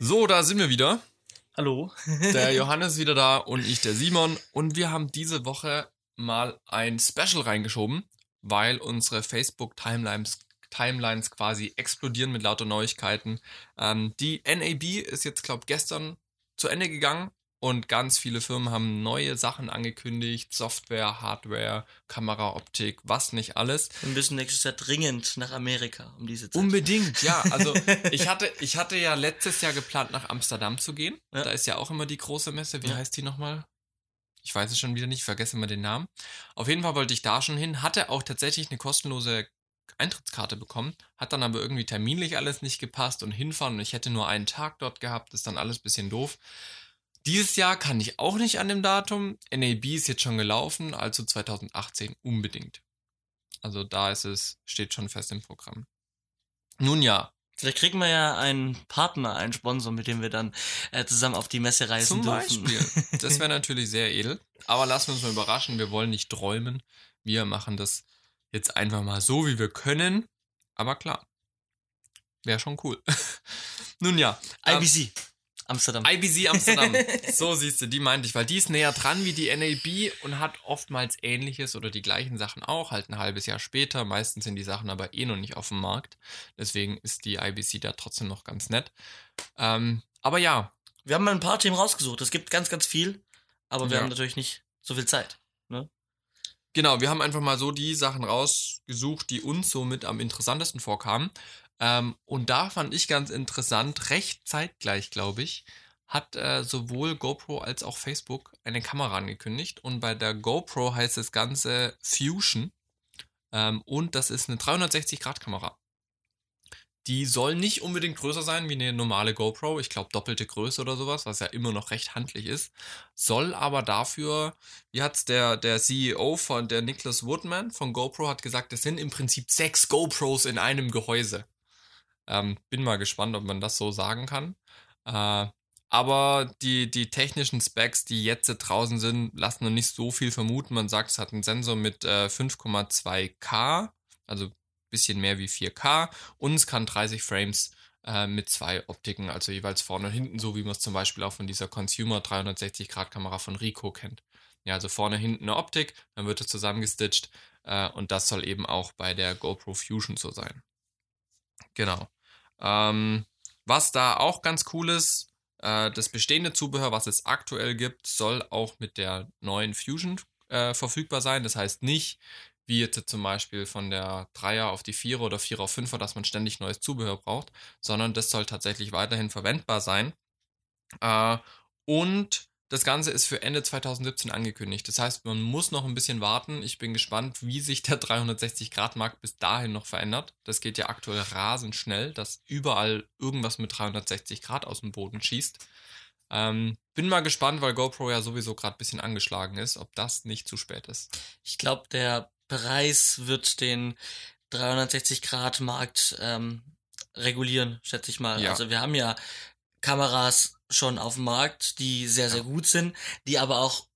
So, da sind wir wieder. Hallo. Der Johannes ist wieder da und ich, der Simon. Und wir haben diese Woche mal ein Special reingeschoben, weil unsere Facebook-Timelines Timelines quasi explodieren mit lauter Neuigkeiten. Ähm, die NAB ist jetzt, glaube gestern zu Ende gegangen und ganz viele Firmen haben neue Sachen angekündigt. Software, Hardware, Kameraoptik, was nicht alles. Wir müssen nächstes Jahr dringend nach Amerika um diese Zeit. Unbedingt, ja. Also ich hatte, ich hatte ja letztes Jahr geplant, nach Amsterdam zu gehen. Ja. Da ist ja auch immer die große Messe. Wie Ja. heißt die nochmal? Ich weiß es schon wieder nicht, vergesse immer den Namen. Auf jeden Fall wollte ich da schon hin, hatte auch tatsächlich eine kostenlose Eintrittskarte bekommen, hat dann aber irgendwie terminlich alles nicht gepasst und hinfahren und ich hätte nur einen Tag dort gehabt, ist dann alles ein bisschen doof. Dieses Jahr kann ich auch nicht an dem Datum. NAB ist jetzt schon gelaufen, also 2018 unbedingt. Also da ist es, steht schon fest im Programm. Nun ja, Vielleicht kriegen wir ja einen Partner, einen Sponsor, mit dem wir dann äh, zusammen auf die Messe reisen Zum dürfen. Beispiel. Das wäre natürlich sehr edel. Aber lassen wir uns mal überraschen. Wir wollen nicht träumen. Wir machen das jetzt einfach mal so, wie wir können. Aber klar. Wäre schon cool. Nun ja. ähm, IBC. Amsterdam. IBC Amsterdam. so siehst du, die meinte ich, weil die ist näher dran wie die NAB und hat oftmals ähnliches oder die gleichen Sachen auch, halt ein halbes Jahr später. Meistens sind die Sachen aber eh noch nicht auf dem Markt. Deswegen ist die IBC da trotzdem noch ganz nett. Ähm, aber ja, wir haben mal ein paar Themen rausgesucht. Es gibt ganz, ganz viel, aber wir Ja. haben natürlich nicht so viel Zeit. Genau, wir haben einfach mal so die Sachen rausgesucht, die uns somit am interessantesten vorkamen. Ähm, und da fand ich ganz interessant, recht zeitgleich, glaube ich, hat äh, sowohl GoPro als auch Facebook eine Kamera angekündigt. Und bei der GoPro heißt das Ganze Fusion. Ähm, und das ist eine 360-Grad-Kamera. Die soll nicht unbedingt größer sein wie eine normale GoPro. Ich glaube, doppelte Größe oder sowas, was ja immer noch recht handlich ist. Soll aber dafür, wie hat's der, der CEO von der Nicholas Woodman von GoPro hat gesagt, es sind im Prinzip sechs GoPros in einem Gehäuse. Ähm, bin mal gespannt, ob man das so sagen kann. Äh, aber die, die technischen Specs, die jetzt draußen sind, lassen noch nicht so viel vermuten. Man sagt, es hat einen Sensor mit äh, 5,2K, also bisschen mehr wie 4K und es kann 30 Frames äh, mit zwei Optiken, also jeweils vorne und hinten, so wie man es zum Beispiel auch von dieser Consumer 360-Grad-Kamera von Ricoh kennt. Ja, also vorne, hinten eine Optik, dann wird es zusammengestitcht äh, und das soll eben auch bei der GoPro Fusion so sein. Genau. Ähm, was da auch ganz cool ist, äh, das bestehende Zubehör, was es aktuell gibt, soll auch mit der neuen Fusion äh, verfügbar sein. Das heißt nicht, wie jetzt zum Beispiel von der 3er auf die 4er oder 4er auf 5er, dass man ständig neues Zubehör braucht, sondern das soll tatsächlich weiterhin verwendbar sein. Äh, und das Ganze ist für Ende 2017 angekündigt. Das heißt, man muss noch ein bisschen warten. Ich bin gespannt, wie sich der 360-Grad-Markt bis dahin noch verändert. Das geht ja aktuell rasend schnell, dass überall irgendwas mit 360 Grad aus dem Boden schießt. Ähm, bin mal gespannt, weil GoPro ja sowieso gerade ein bisschen angeschlagen ist, ob das nicht zu spät ist. Ich glaube, der Preis wird den 360-Grad-Markt ähm, regulieren, schätze ich mal. Ja. Also wir haben ja Kameras schon auf dem Markt, die sehr, sehr Ja. gut sind, die aber auch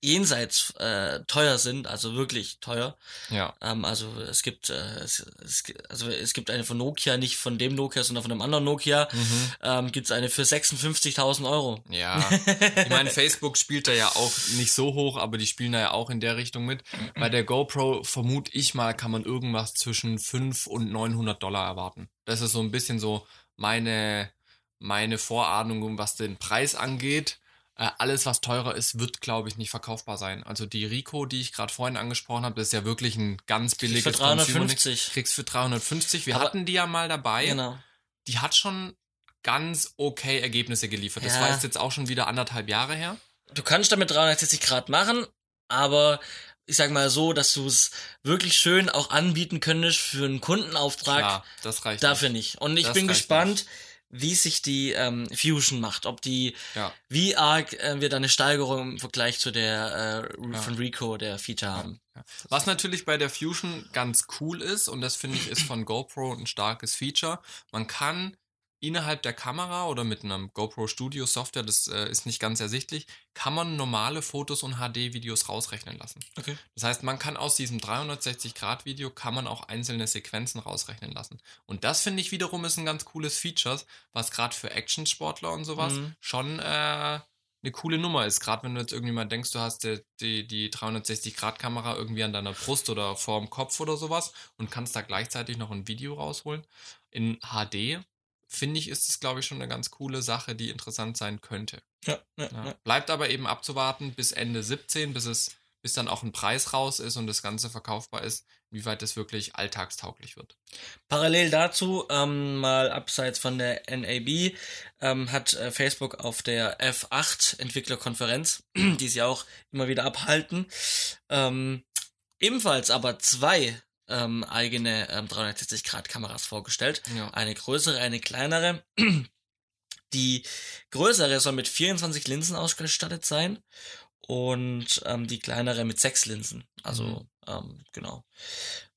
jenseits äh, teuer sind, also wirklich teuer. Ja, Ähm, also es gibt, äh, es, es, also es gibt eine von Nokia, nicht von dem Nokia, sondern von einem anderen Nokia. mhm. Ähm, gibt es eine für 56.000 Euro. ja. Ich meine, Facebook spielt da ja auch nicht so hoch, aber die spielen da ja auch in der Richtung mit. Bei der GoPro, vermute ich mal, kann man irgendwas zwischen 5 und 900 Dollar erwarten. Das ist so ein bisschen so meine, meine Vorahnung, was den Preis angeht. Äh, alles, was teurer ist, wird, glaube ich, nicht verkaufbar sein. Also die Rico, die ich gerade vorhin angesprochen habe, das ist ja wirklich ein ganz billiges Für Consumer- 350. Kriegst für 350. Wir Aber- hatten die ja mal dabei. Genau. Die hat schon ganz okay Ergebnisse geliefert. Das Ja. war jetzt auch schon wieder anderthalb Jahre her. Du kannst damit 360 Grad machen, aber ich sag mal so, dass du es wirklich schön auch anbieten könntest für einen Kundenauftrag. Klar, das reicht. Dafür nicht. Und ich Das bin gespannt, wie sich die ähm, Fusion macht. Ob die, Ja. wie arg äh, wir da eine Steigerung im Vergleich zu der äh, Ja. von Rico, der Feature haben. Was natürlich bei der Fusion ganz cool ist, und das finde ich ist von GoPro ein starkes Feature, man kann innerhalb der Kamera oder mit einem GoPro Studio Software, das äh, ist nicht ganz ersichtlich, kann man normale Fotos und HD-Videos rausrechnen lassen. Okay. Das heißt, man kann aus diesem 360-Grad-Video kann man auch einzelne Sequenzen rausrechnen lassen. Und das finde ich wiederum ist ein ganz cooles Feature, was gerade für Actionsportler und sowas Mhm. schon äh, eine coole Nummer ist. Gerade wenn du jetzt irgendwie mal denkst, du hast die, die, die 360-Grad-Kamera irgendwie an deiner Brust oder vorm Kopf oder sowas und kannst da gleichzeitig noch ein Video rausholen. In HD finde ich, ist es, glaube ich, schon eine ganz coole Sache, die interessant sein könnte. Ja, ja, Ja. Bleibt aber eben abzuwarten bis Ende 17, bis es, bis dann auch ein Preis raus ist und das Ganze verkaufbar ist, wie weit es wirklich alltagstauglich wird. Parallel dazu, ähm, mal abseits von der NAB, ähm, hat äh, Facebook auf der F8 Entwicklerkonferenz, die sie auch immer wieder abhalten, ähm, ebenfalls aber zwei ähm, eigene ähm, 360-Grad-Kameras vorgestellt. Ja. Eine größere, eine kleinere. Die größere soll mit 24 Linsen ausgestattet sein und ähm, die kleinere mit sechs Linsen. Also, Mhm. ähm, genau.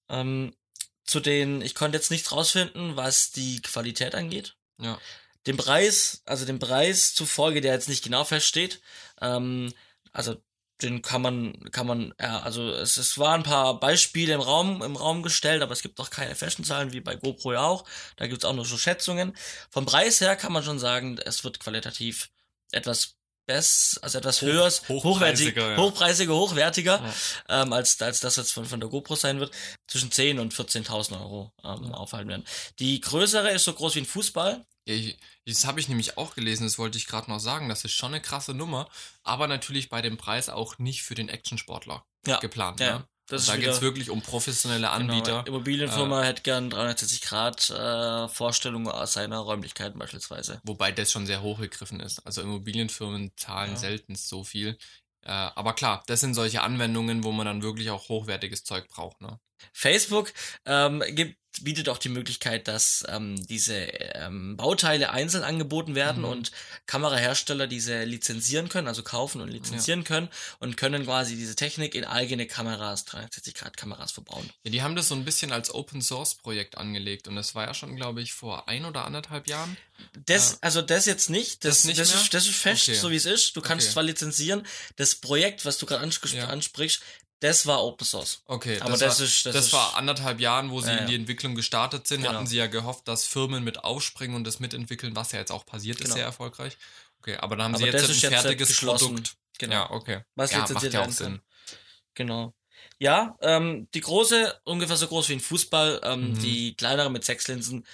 Ähm, zu den, ich konnte jetzt nicht rausfinden, was die Qualität angeht. Ja. Den Preis, also den Preis zufolge, der jetzt nicht genau feststeht, ähm, also den kann man, kann man, ja, also es, es waren ein paar Beispiele im Raum, im Raum gestellt, aber es gibt noch keine festen Zahlen, wie bei GoPro ja auch. Da gibt's auch nur so Schätzungen. Vom Preis her kann man schon sagen, es wird qualitativ etwas bess, also etwas Hoch- höher, hochwertig, hochpreisiger, ja. hochpreisiger, hochwertiger, Ja. ähm, als, als das jetzt von, von der GoPro sein wird. Zwischen 10 und 14.000 Euro ähm, Ja. aufhalten werden. Die größere ist so groß wie ein Fußball. Ich, das habe ich nämlich auch gelesen, das wollte ich gerade noch sagen. Das ist schon eine krasse Nummer, aber natürlich bei dem Preis auch nicht für den Actionsportler Ja. geplant. Ja, ne? das da geht es wirklich um professionelle Anbieter. Genau, Immobilienfirma hätte gern 360 Grad äh, Vorstellung aus seiner Räumlichkeiten beispielsweise. Wobei das schon sehr hochgegriffen ist. Also Immobilienfirmen zahlen Ja. selten so viel. Äh, aber klar, das sind solche Anwendungen, wo man dann wirklich auch hochwertiges Zeug braucht. Ne? Facebook ähm, gibt, bietet auch die Möglichkeit, dass ähm, diese ähm, Bauteile einzeln angeboten werden Mhm. und Kamerahersteller diese lizenzieren können, also kaufen und lizenzieren können und können quasi diese Technik in eigene Kameras, 360 Grad Kameras verbauen. Ja, die haben das so ein bisschen als Open Source Projekt angelegt und das war ja schon, glaube ich, vor ein oder anderthalb Jahren. Das, Ja. also das jetzt nicht, das, Das nicht das, ist, das ist fest, Okay. so wie es ist. Du kannst Okay. zwar lizenzieren, das Projekt, was du gerade anspr Ja. ansprichst, das war Open Source. Okay, Aber das, das war, ist- das das ist- war anderthalb Jahren, wo sie Ja, in die. Entwicklung gestartet sind, Genau. hatten sie ja gehofft, dass Firmen mit aufspringen und das mitentwickeln, was ja jetzt auch passiert ist, Genau. sehr erfolgreich. Okay, aber dann haben Aber sie jetzt ist ein jetzt fertiges geschlossen. Produkt. Genau. Ja, okay. Was ja, lizenziert macht ja auch werden kann. Sinn. Genau. Ja, ähm, die große, ungefähr so groß wie ein Fußball, ähm, Mhm. die kleinere mit sechs Linsen.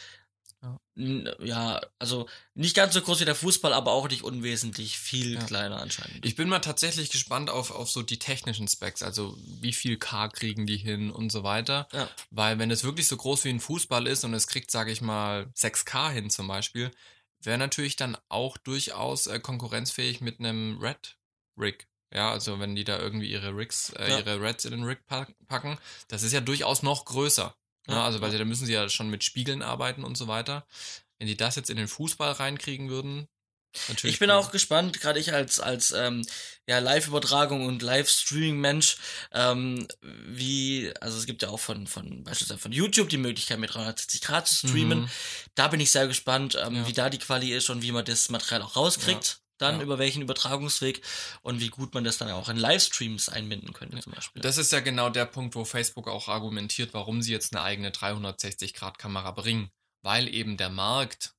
Ja. Also nicht ganz so groß wie der Fußball, aber auch nicht unwesentlich viel Ja. kleiner anscheinend. Ich bin mal tatsächlich gespannt auf, auf so die technischen Specs, also wie viel K kriegen die hin und so weiter. Ja. Weil wenn es wirklich so groß wie ein Fußball ist und es kriegt, sage ich mal, 6K hin zum Beispiel, wäre natürlich dann auch durchaus äh, konkurrenzfähig mit einem Red Rig. Ja, also wenn die da irgendwie ihre Rigs, äh, Ja. ihre Reds in den Rig pack- packen, das ist ja durchaus noch größer. Ja, Ja, also weil ja. sie, da müssen sie ja schon mit Spiegeln arbeiten und so weiter. Wenn die das jetzt in den Fußball reinkriegen würden, natürlich. Ich bin auch gespannt, gerade ich als als ähm, ja Live-Übertragung und Live-Streaming-Mensch, ähm, wie also es gibt ja auch von von beispielsweise von YouTube die Möglichkeit mit 360 Grad zu streamen. Mhm. Da bin ich sehr gespannt, ähm, Ja. wie da die Quali ist und wie man das Material auch rauskriegt. Dann Ja. über welchen Übertragungsweg und wie gut man das dann auch in Livestreams einbinden könnte zum Beispiel. Das ist ja genau der Punkt, wo Facebook auch argumentiert, warum sie jetzt eine eigene 360-Grad-Kamera bringen. Weil eben der Markt,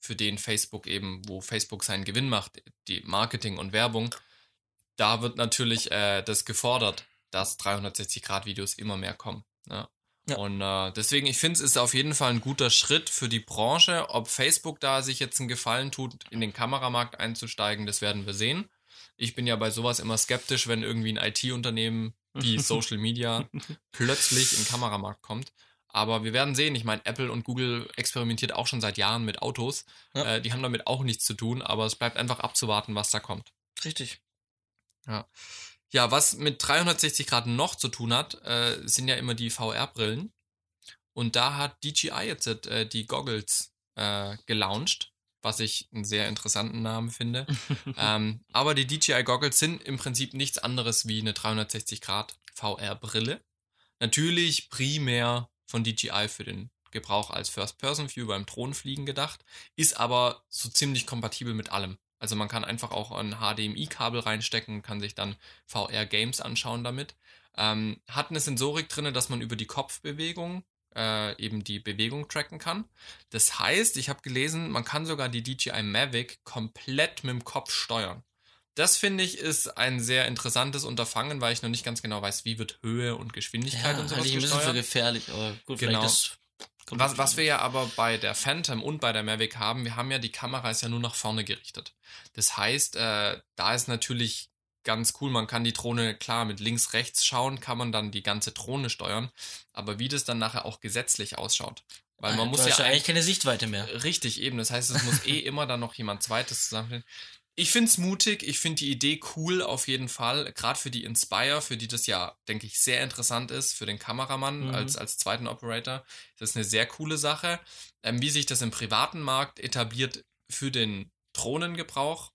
für den Facebook eben, wo Facebook seinen Gewinn macht, die Marketing und Werbung, da wird natürlich äh, das gefordert, dass 360-Grad-Videos immer mehr kommen. Ja. Ja. Und äh, deswegen, ich finde, es ist auf jeden Fall ein guter Schritt für die Branche. Ob Facebook da sich jetzt einen Gefallen tut, in den Kameramarkt einzusteigen, das werden wir sehen. Ich bin ja bei sowas immer skeptisch, wenn irgendwie ein IT-Unternehmen wie Social Media plötzlich in den Kameramarkt kommt. Aber wir werden sehen. Ich meine, Apple und Google experimentiert auch schon seit Jahren mit Autos. Ja. Äh, die haben damit auch nichts zu tun, aber es bleibt einfach abzuwarten, was da kommt. Richtig. Ja, was mit 360 Grad noch zu tun hat, äh, sind ja immer die VR-Brillen. Und da hat DJI jetzt äh, die Goggles äh, gelauncht, was ich einen sehr interessanten Namen finde. ähm, aber die DJI Goggles sind im Prinzip nichts anderes wie eine 360 Grad VR-Brille. Natürlich primär von DJI für den Gebrauch als First-Person-View beim Drohnenfliegen gedacht, ist aber so ziemlich kompatibel mit allem. Also man kann einfach auch ein HDMI-Kabel reinstecken, kann sich dann VR-Games anschauen damit. Ähm, hat eine Sensorik drin, dass man über die Kopfbewegung äh, eben die Bewegung tracken kann. Das heißt, ich habe gelesen, man kann sogar die DJI Mavic komplett mit dem Kopf steuern. Das finde ich ist ein sehr interessantes Unterfangen, weil ich noch nicht ganz genau weiß, wie wird Höhe und Geschwindigkeit Ja, und sowas ich ein bisschen für gesteuert. gefährlich, aber gut, Genau. vielleicht ist. Was, was wir ja aber bei der Phantom und bei der Mavic haben, wir haben ja die Kamera ist ja nur nach vorne gerichtet. Das heißt, äh, da ist natürlich ganz cool, man kann die Drohne klar mit links, rechts schauen, kann man dann die ganze Drohne steuern, aber wie das dann nachher auch gesetzlich ausschaut. Weil man Ah, muss du ja hast eigentlich keine Sichtweite mehr. Richtig, eben. Das heißt, es muss eh immer dann noch jemand zweites zusammenstellen. Ich finde es mutig, ich finde die Idee cool auf jeden Fall, gerade für die Inspire, für die das ja, denke ich, sehr interessant ist, für den Kameramann Mhm. als, als zweiten Operator. Das ist eine sehr coole Sache. Ähm, wie sich das im privaten Markt etabliert für den Drohnengebrauch,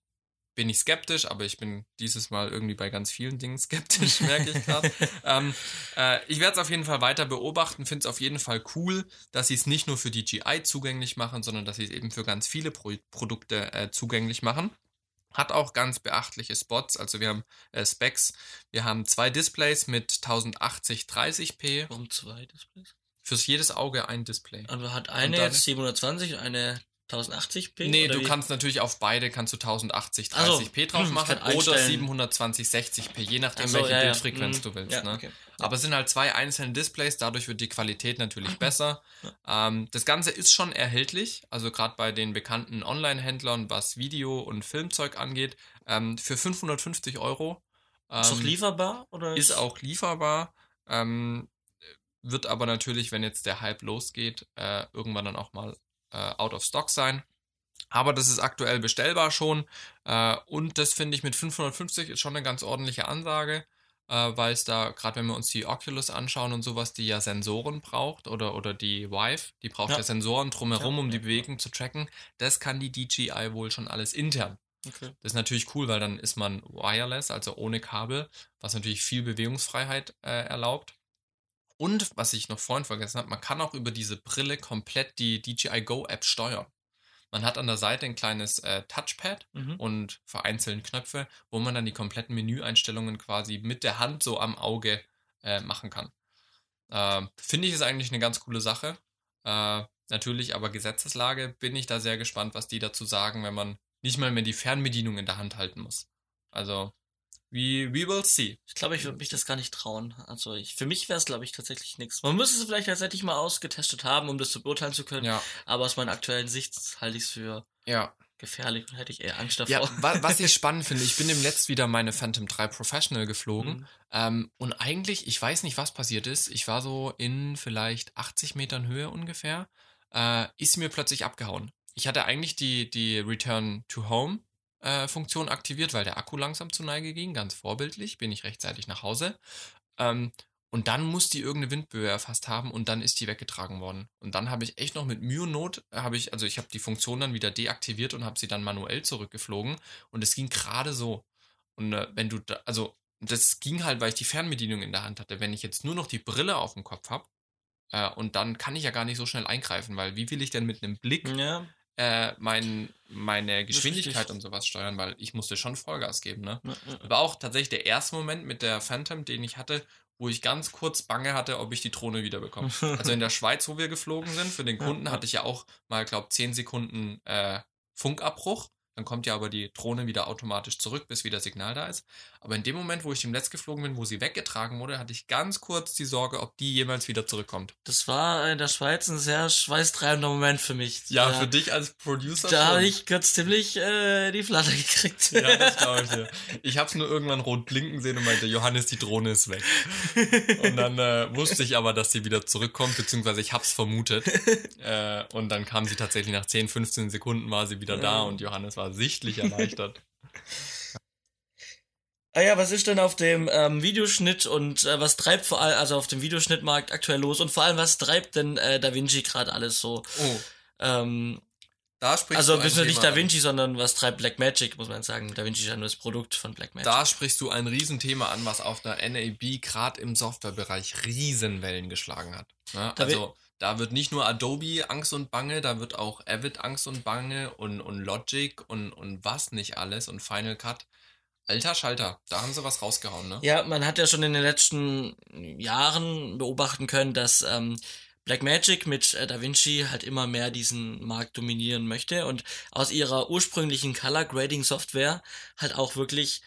bin ich skeptisch, aber ich bin dieses Mal irgendwie bei ganz vielen Dingen skeptisch, merke ich gerade. ähm, äh, ich werde es auf jeden Fall weiter beobachten, finde es auf jeden Fall cool, dass sie es nicht nur für die GI zugänglich machen, sondern dass sie es eben für ganz viele Pro Produkte äh, zugänglich machen. Hat auch ganz beachtliche Spots, also wir haben äh, Specs, wir haben zwei Displays mit 1080 30p, Warum zwei Displays? fürs jedes Auge ein Display. Also hat eine jetzt 720 und eine 1080p? Nee, du wie? kannst natürlich auf beide kannst du 1080 Ach so, 30p drauf hm, machen oder einstellen. 720 60p, je nachdem Ach so, welche ja, ja. Bildfrequenz Hm, du willst. ja, ne? okay. Aber es sind halt zwei einzelne Displays, dadurch wird die Qualität natürlich besser. Ähm, das Ganze ist schon erhältlich, also gerade bei den bekannten Online-Händlern, was Video- und Filmzeug angeht, ähm, für 550 Euro. Ähm, Ist doch lieferbar? Oder ist auch lieferbar. Ähm, wird aber natürlich, wenn jetzt der Hype losgeht, äh, irgendwann dann auch mal äh, out of stock sein. Aber das ist aktuell bestellbar schon. Äh, und das finde ich mit 550 ist schon eine ganz ordentliche Ansage, äh, weil es da, gerade wenn wir uns die Oculus anschauen und sowas, die ja Sensoren braucht oder, oder die Vive, die braucht ja, Ja. Sensoren drumherum, Ja, um die ja. Bewegung zu tracken. Das kann die DJI wohl schon alles intern. Okay. Das ist natürlich cool, weil dann ist man wireless, also ohne Kabel, was natürlich viel Bewegungsfreiheit äh, erlaubt. Und was ich noch vorhin vergessen habe, man kann auch über diese Brille komplett die DJI Go App steuern. Man hat an der Seite ein kleines äh, Touchpad Mhm. und vereinzelt Knöpfe, wo man dann die kompletten Menüeinstellungen quasi mit der Hand so am Auge äh, machen kann. Äh, Finde ich ist eigentlich eine ganz coole Sache. Äh, natürlich, aber Gesetzeslage bin ich da sehr gespannt, was die dazu sagen, wenn man nicht mal mehr die Fernbedienung in der Hand halten muss. Also, we, we will see. Ich glaube, ich würde mich das gar nicht trauen. Also ich, für mich wäre es, glaube ich, tatsächlich nichts. Man müsste es vielleicht tatsächlich mal ausgetestet haben, um das zu beurteilen zu können. Ja, Aber aus meiner aktuellen Sicht halte ich es für ja. gefährlich und hätte ich eher Angst davor. Ja, wa was ich spannend finde, ich bin dem letzt wieder meine Phantom 3 Professional geflogen. Mhm. Ähm, und eigentlich, ich weiß nicht, was passiert ist. Ich war so in vielleicht 80 Metern Höhe ungefähr. Äh, ist mir plötzlich abgehauen. Ich hatte eigentlich die, die Return to Home äh, Funktion aktiviert, weil der Akku langsam zur Neige ging. Ganz vorbildlich. Bin ich rechtzeitig nach Hause. Ähm, und dann muss die irgendeine Windböe erfasst haben und dann ist die weggetragen worden. Und dann habe ich echt noch mit Mühe und Not, habe ich, also ich habe die Funktion dann wieder deaktiviert und habe sie dann manuell zurückgeflogen. Und es ging gerade so. Und äh, wenn du da, also das ging halt, weil ich die Fernbedienung in der Hand hatte. Wenn ich jetzt nur noch die Brille auf dem Kopf habe, äh, und dann kann ich ja gar nicht so schnell eingreifen, weil wie will ich denn mit einem Blick Ja, äh, mein, meine Geschwindigkeit und sowas steuern, weil ich musste schon Vollgas geben, ne? ja, ja. War auch tatsächlich der erste Moment mit der Phantom, den ich hatte, wo ich ganz kurz Bange hatte, ob ich die Drohne wieder bekomme. Also in der Schweiz, wo wir geflogen sind, für den Kunden hatte ich ja auch mal, glaube 10 Sekunden äh, Funkabbruch. Dann kommt ja aber die Drohne wieder automatisch zurück, bis wieder Signal da ist. Aber in dem Moment, wo ich dem Netz geflogen bin, wo sie weggetragen wurde, hatte ich ganz kurz die Sorge, ob die jemals wieder zurückkommt. Das war in der Schweiz ein sehr schweißtreibender Moment für mich. Ja, da, für dich als Producer Da habe ich kurz ziemlich äh, die Flatter gekriegt. Ja, das glaube ich dir. Ich habe es nur irgendwann rot blinken sehen und meinte, Johannes, die Drohne ist weg. Und dann äh, wusste ich aber, dass sie wieder zurückkommt, beziehungsweise ich hab's vermutet. Äh, und dann kam sie tatsächlich nach 10, 15 Sekunden war sie wieder da Ja. und Johannes war sichtlich erleichtert. Ah ja, was ist denn auf dem ähm, Videoschnitt und äh, was treibt vor allem, also auf dem Videoschnittmarkt aktuell los und vor allem, was treibt denn äh, Da Vinci gerade alles so? Oh, Ähm, da sprichst also du ein bist du nicht Thema Da Vinci, sondern was treibt Blackmagic, muss man sagen. Da Vinci ist ja nur das Produkt von an. Blackmagic. Da sprichst du ein Riesenthema an, was auf der NAB gerade im Softwarebereich Riesenwellen geschlagen hat. Ne? Da Also da wird nicht nur Adobe Angst und Bange, da wird auch Avid Angst und Bange und, und Logic und, und was nicht alles und Final Cut. Alter Schalter, da haben sie was rausgehauen, ne? Ja, man hat ja schon in den letzten Jahren beobachten können, dass ähm, Blackmagic mit äh, DaVinci halt immer mehr diesen Markt dominieren möchte und aus ihrer ursprünglichen Color Grading Software halt auch wirklich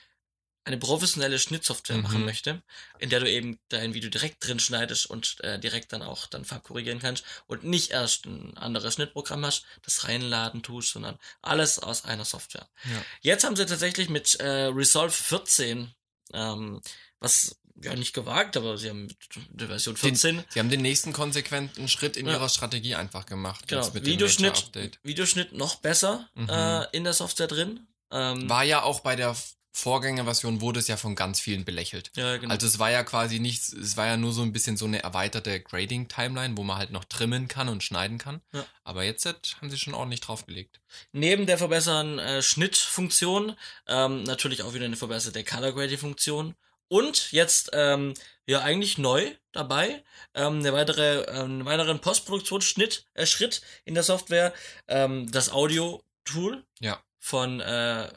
eine professionelle Schnittsoftware Mhm. machen möchte, in der du eben dein Video direkt drin schneidest und äh, direkt dann auch dann farbkorrigieren kannst und nicht erst ein anderes Schnittprogramm hast, das reinladen tust, sondern alles aus einer Software. Ja. Jetzt haben sie tatsächlich mit äh, Resolve 14, ähm, was ja nicht gewagt, aber sie haben mit der Version 14 Sie haben den nächsten konsequenten Schritt in Ja. ihrer Strategie einfach gemacht. Genau, jetzt mit dem Videoschnitt. Videoschnitt noch besser Mhm. äh, in der Software drin. Ähm, War ja auch bei der Vorgängerversion wurde es ja von ganz vielen belächelt. ja, genau. Also es war ja quasi nichts, es war ja nur so ein bisschen so eine erweiterte Grading-Timeline, wo man halt noch trimmen kann und schneiden kann. Ja. Aber jetzt hat- haben sie schon ordentlich draufgelegt. Neben der verbesserten äh, Schnittfunktion ähm, natürlich auch wieder eine verbesserte Color Grading Funktion. Und jetzt ähm, ja eigentlich neu dabei ähm, eine weitere, ähm, einen weiteren Postproduktionsschnitt äh, Schritt in der Software, ähm, das Audio Tool Ja. von äh,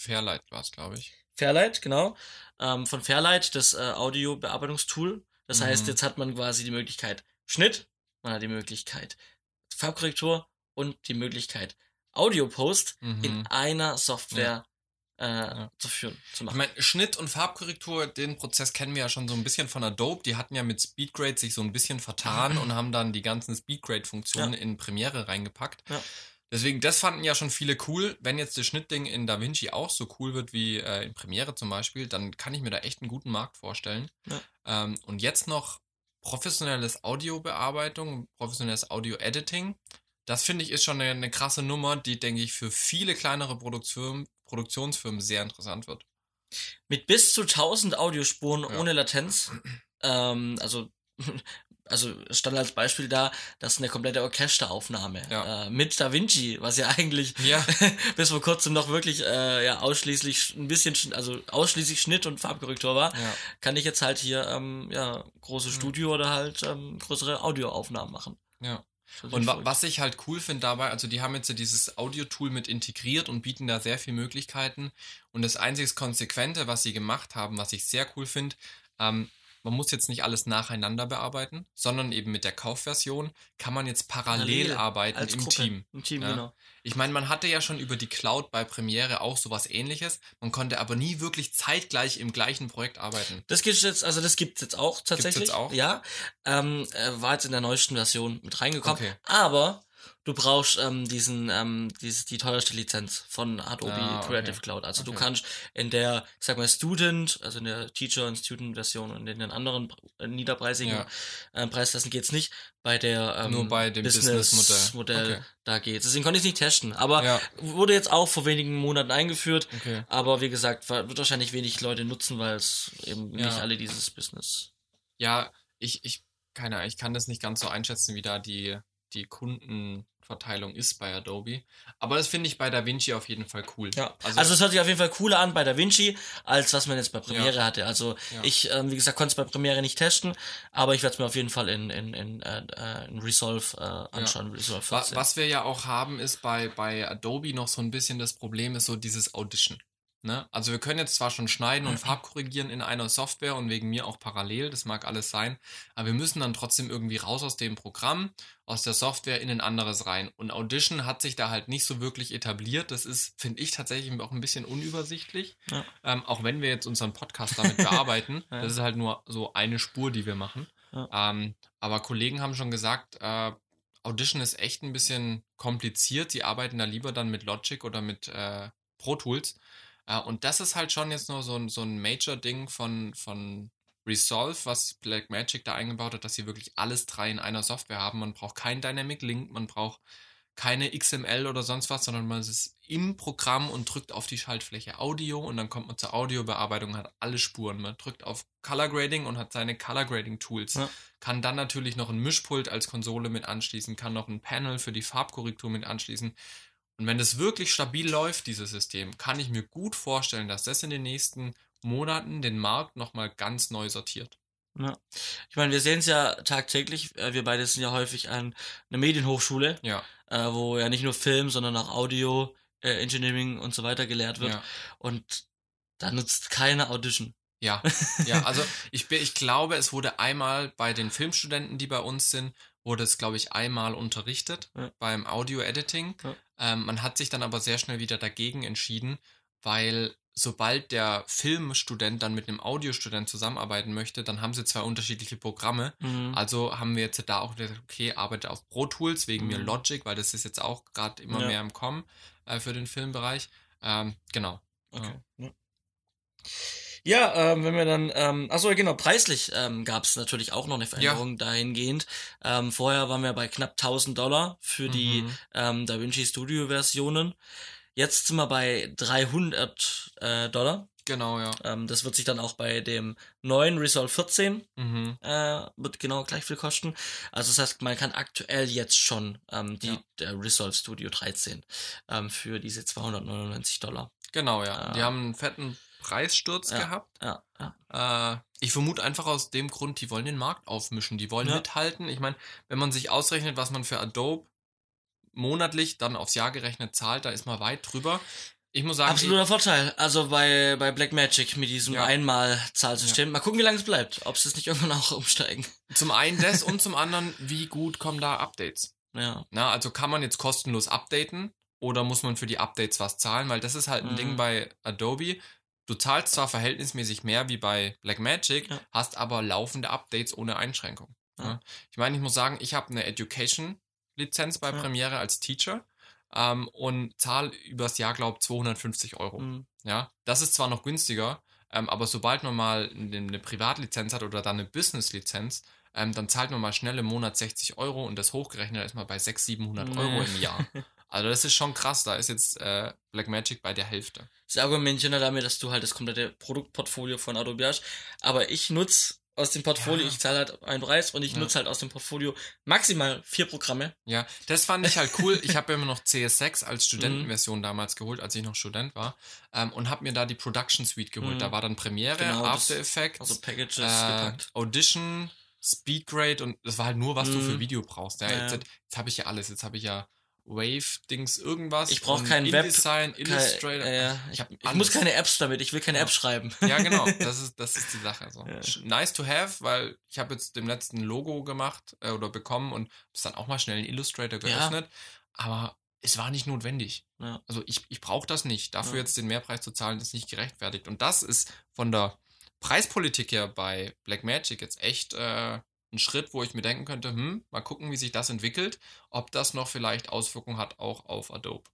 Fairlight war es, glaube ich. Fairlight, genau. Ähm, von Fairlight, das äh, Audio-Bearbeitungstool. Das Mhm. heißt, jetzt hat man quasi die Möglichkeit Schnitt, man hat die Möglichkeit Farbkorrektur und die Möglichkeit Audio-Post Mhm. in einer Software äh, Ja. zu führen, zu Ich machen. meine, Schnitt und Farbkorrektur, den Prozess kennen wir ja schon so ein bisschen von Adobe. Die hatten ja mit Speedgrade sich so ein bisschen vertan und haben dann die ganzen Speedgrade-Funktionen in Premiere reingepackt. Deswegen, das fanden ja schon viele cool. Wenn jetzt das Schnittding in DaVinci auch so cool wird wie äh, in Premiere zum Beispiel, dann kann ich mir da echt einen guten Markt vorstellen. Ja. Ähm, und jetzt noch professionelles Audiobearbeitung, professionelles Audio-Editing. Das finde ich ist schon eine, eine krasse Nummer, die, denke ich, für viele kleinere Produktionsfirmen, Produktionsfirmen sehr interessant wird. Mit bis zu 1000 Audiospuren Ja. ohne Latenz. Ähm, also, also es stand als Beispiel da, dass eine komplette Orchesteraufnahme Ja. äh, mit Da Vinci, was ja eigentlich Ja. bis vor kurzem noch wirklich äh, ja ausschließlich sch- ein bisschen, sch- also ausschließlich Schnitt und Farbkorrektur war, Ja. kann ich jetzt halt hier ähm, ja große Studio oder halt ähm, größere Audioaufnahmen machen. Ja. Und wa was ich halt cool finde dabei, also die haben jetzt ja dieses Audio-Tool mit integriert und bieten da sehr viele Möglichkeiten. Und das einzig Konsequente, was sie gemacht haben, was ich sehr cool finde, ähm, man muss jetzt nicht alles nacheinander bearbeiten, sondern eben mit der Kaufversion kann man jetzt parallel, Parallel, arbeiten im Gruppe. Team. Im Team, Ja. genau. Ich meine, man hatte ja schon über die Cloud bei Premiere auch sowas ähnliches. Man konnte aber nie wirklich zeitgleich im gleichen Projekt arbeiten. Das gibt's jetzt, also das gibt's jetzt auch tatsächlich. jetzt auch? Ja. Ähm, äh, war jetzt in der neuesten Version mit reingekommen. Okay. Aber du brauchst ähm, diesen, ähm, diese, die teuerste Lizenz von Adobe Ah, okay. Creative Cloud. Also du Okay. kannst in der, ich sag mal, Student, also in der Teacher- und Student-Version und in den anderen äh, niederpreisigen Ja. äh, Preisklassen geht's nicht. Bei der ähm, Nur bei dem Business-Modell, Business-Modell. Okay. da geht's. Deswegen konnte ich nicht testen. Aber Ja. wurde jetzt auch vor wenigen Monaten eingeführt. Okay. Aber wie gesagt, wird wahrscheinlich wenig Leute nutzen, weil es eben Ja. nicht alle dieses Business. Ja, ich, ich, keine Ahnung, ich kann das nicht ganz so einschätzen, wie da die, die Kundenverteilung ist bei Adobe. Aber das finde ich bei DaVinci auf jeden Fall cool. Ja, also, Also, es hört sich auf jeden Fall cooler an bei DaVinci, als was man jetzt bei Premiere Ja. hatte. Also Ja. ich, ähm, wie gesagt, konnte es bei Premiere nicht testen, aber ich werde es mir auf jeden Fall in, in, in, äh, äh, in Resolve äh, anschauen, Resolve wa- 14. was wir ja auch haben, ist bei, bei Adobe noch so ein bisschen das Problem, ist so dieses Audition. Ne? Also wir können jetzt zwar schon schneiden und Farbkorrigieren in einer Software und wegen mir auch parallel, das mag alles sein, aber wir müssen dann trotzdem irgendwie raus aus dem Programm, aus der Software in ein anderes rein. Und Audition hat sich da halt nicht so wirklich etabliert. Das ist, finde ich, tatsächlich auch ein bisschen unübersichtlich. Ja. Ähm, auch wenn wir jetzt unseren Podcast damit bearbeiten. Ja. Das ist halt nur so eine Spur, die wir machen. Ja. Ähm, aber Kollegen haben schon gesagt, äh, Audition ist echt ein bisschen kompliziert. Sie arbeiten da lieber dann mit Logic oder mit äh, Pro Tools. Äh, und das ist halt schon jetzt nur so ein, so ein Major-Ding von, von Resolve, was Blackmagic da eingebaut hat, dass sie wirklich alles drei in einer Software haben. Man braucht kein Dynamic Link, man braucht keine XML oder sonst was, sondern man ist im Programm und drückt auf die Schaltfläche Audio und dann kommt man zur Audiobearbeitung und hat alle Spuren. Man drückt auf Color Grading und hat seine Color Grading Tools. Ja. Kann dann natürlich noch ein Mischpult als Konsole mit anschließen, kann noch ein Panel für die Farbkorrektur mit anschließen. Und wenn das wirklich stabil läuft, dieses System, kann ich mir gut vorstellen, dass das in den nächsten Monaten den Markt nochmal ganz neu sortiert. Ja. Ich meine, wir sehen es ja tagtäglich. äh, Wir beide sind ja häufig an einer Medienhochschule, Ja, äh, wo ja nicht nur Film, sondern auch Audio, äh, Engineering und so weiter gelehrt wird. ja. Und da nutzt keine Audition. Ja, ja, also ich, bin, ich glaube, es wurde einmal bei den Filmstudenten, die bei uns sind, wurde es, glaube ich, einmal unterrichtet Ja. beim Audio-Editing. Ja. Ähm, man hat sich dann aber sehr schnell wieder dagegen entschieden, weil sobald der Filmstudent dann mit einem Audiostudent zusammenarbeiten möchte, dann haben sie zwei unterschiedliche Programme. Mhm. Also haben wir jetzt da auch gesagt, okay, arbeite auf Pro Tools, wegen mir Mhm. Logic, weil das ist jetzt auch gerade immer Ja. mehr im Kommen äh, für den Filmbereich. Ähm, genau. Okay. Ja, ja ähm, wenn wir dann, ähm, achso, genau, preislich ähm, gab es natürlich auch noch eine Veränderung dahingehend. Ähm, vorher waren wir bei knapp 1000 Dollar für die Mhm. ähm, DaVinci Studio Versionen. Jetzt sind wir bei 300 äh, Dollar. Genau, ja. Ähm, das wird sich dann auch bei dem neuen Resolve 14 Mhm. äh, wird genau gleich viel kosten. Also das heißt, man kann aktuell jetzt schon ähm, die Ja. der Resolve Studio 13 ähm, für diese 299 Dollar. Genau, ja. Die Ah. haben einen fetten Preissturz Ja. gehabt. Ja, ja. Äh, ich vermute einfach aus dem Grund, die wollen den Markt aufmischen, die wollen Ja. mithalten. Ich meine, wenn man sich ausrechnet, was man für Adobe monatlich dann aufs Jahr gerechnet zahlt, da ist man weit drüber. Ich muss sagen, Absoluter Vorteil. Also bei, bei Blackmagic mit diesem Ja. Einmal-Zahlsystem. Mal gucken, wie lange es bleibt. Ob sie es nicht irgendwann auch umsteigen. zum einen das und zum anderen, wie gut kommen da Updates? Ja. Na, also kann man jetzt kostenlos updaten oder muss man für die Updates was zahlen? Weil das ist halt ein Mhm. Ding bei Adobe. Du zahlst zwar verhältnismäßig mehr wie bei Blackmagic, Ja. hast aber laufende Updates ohne Einschränkung. Ja. Ja. Ich meine, ich muss sagen, ich habe eine Education-Lizenz bei Ja. Premiere als Teacher ähm, und zahle übers Jahr, glaube ich, 250 Euro. Mhm. Ja, das ist zwar noch günstiger, ähm, aber sobald man mal eine, eine Privatlizenz hat oder dann eine Business-Lizenz, ähm, dann zahlt man mal schnell im Monat 60 Euro und das hochgerechnet ist man bei 600, 700 Euro im Jahr. Also das ist schon krass, da ist jetzt äh, Blackmagic bei der Hälfte. Das Argumentchen ja damit, dass du halt das komplette Produktportfolio von Adobe hast. Aber ich nutze aus dem Portfolio, Ja. ich zahle halt einen Preis und ich Ja. nutze halt aus dem Portfolio maximal vier Programme. Ja, das fand ich halt cool. Ich habe ja immer noch CS6 als Mhm. Studentenversion damals geholt, als ich noch Student war ähm, und habe mir da die Production Suite geholt. Mhm. Da war dann Premiere, Genau, After Effects, Also Packages äh. Audition, Speedgrade und das war halt nur, was du Mhm. für Video brauchst. Ja, jetzt jetzt habe ich ja alles. Jetzt habe ich ja Wave-Dings, irgendwas. Ich brauch und kein Web- InDesign, Kein- Illustrator. äh, ja. Ich hab ich muss keine Apps damit, ich will keine Ja. Apps schreiben. Ja, genau. Das ist, das ist die Sache. So. Ja. Nice to have, weil ich habe jetzt dem letzten Logo gemacht äh, oder bekommen und es dann auch mal schnell in Illustrator Ja. geöffnet. Aber es war nicht notwendig. Ja. Also ich, ich brauche das nicht. Dafür Ja. jetzt den Mehrpreis zu zahlen, ist nicht gerechtfertigt. Und das ist von der Preispolitik her bei Blackmagic jetzt echt äh, ein Schritt, wo ich mir denken könnte, hm, mal gucken, wie sich das entwickelt, ob das noch vielleicht Auswirkungen hat auch auf Adobe.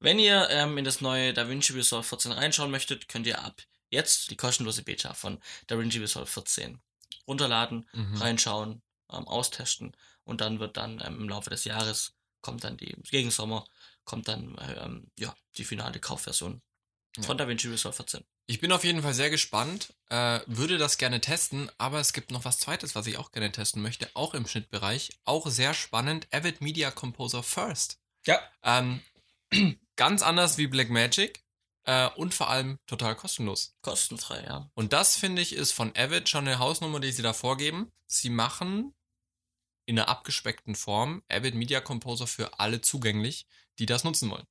Wenn ihr ähm, in das neue DaVinci Resolve 14 reinschauen möchtet, könnt ihr ab jetzt die kostenlose Beta von DaVinci Resolve 14 runterladen, Mhm. reinschauen, ähm, austesten und dann wird dann ähm, im Laufe des Jahres kommt dann die gegen Sommer kommt dann ähm, ja die finale Kaufversion von DaVinci Resolve 14. Ich bin auf jeden Fall sehr gespannt, äh, würde das gerne testen, aber es gibt noch was zweites, was ich auch gerne testen möchte, auch im Schnittbereich. Auch sehr spannend, Avid Media Composer First. Ja. Ähm, ganz anders wie Blackmagic äh, und vor allem total kostenlos. Kostenfrei, ja. Und das finde ich ist von Avid schon eine Hausnummer, die sie da vorgeben. Sie machen in einer abgespeckten Form Avid Media Composer für alle zugänglich, die das nutzen wollen.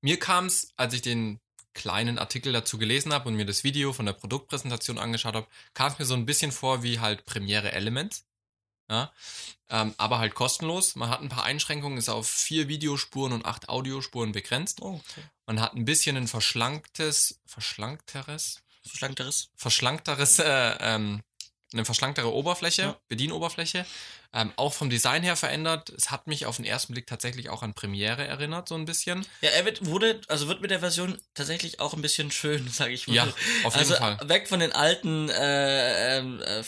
Mir kam es, als ich den kleinen Artikel dazu gelesen habe und mir das Video von der Produktpräsentation angeschaut habe, kam es mir so ein bisschen vor wie halt Premiere Elements. Ja, ähm, aber halt kostenlos. Man hat ein paar Einschränkungen, ist auf vier Videospuren und acht Audiospuren begrenzt. Oh, okay. Man hat ein bisschen ein verschlanktes, verschlankteres, Verschlankteres. verschlankteres, äh, ähm, eine verschlanktere Oberfläche, Ja. Bedienoberfläche. Ähm, auch vom Design her verändert. Es hat mich auf den ersten Blick tatsächlich auch an Premiere erinnert, so ein bisschen. Ja, er wird, wurde, also wird mit der Version tatsächlich auch ein bisschen schön, sage ich mal. Ja, auf jeden also Fall. weg von den alten, äh, ähm, äh,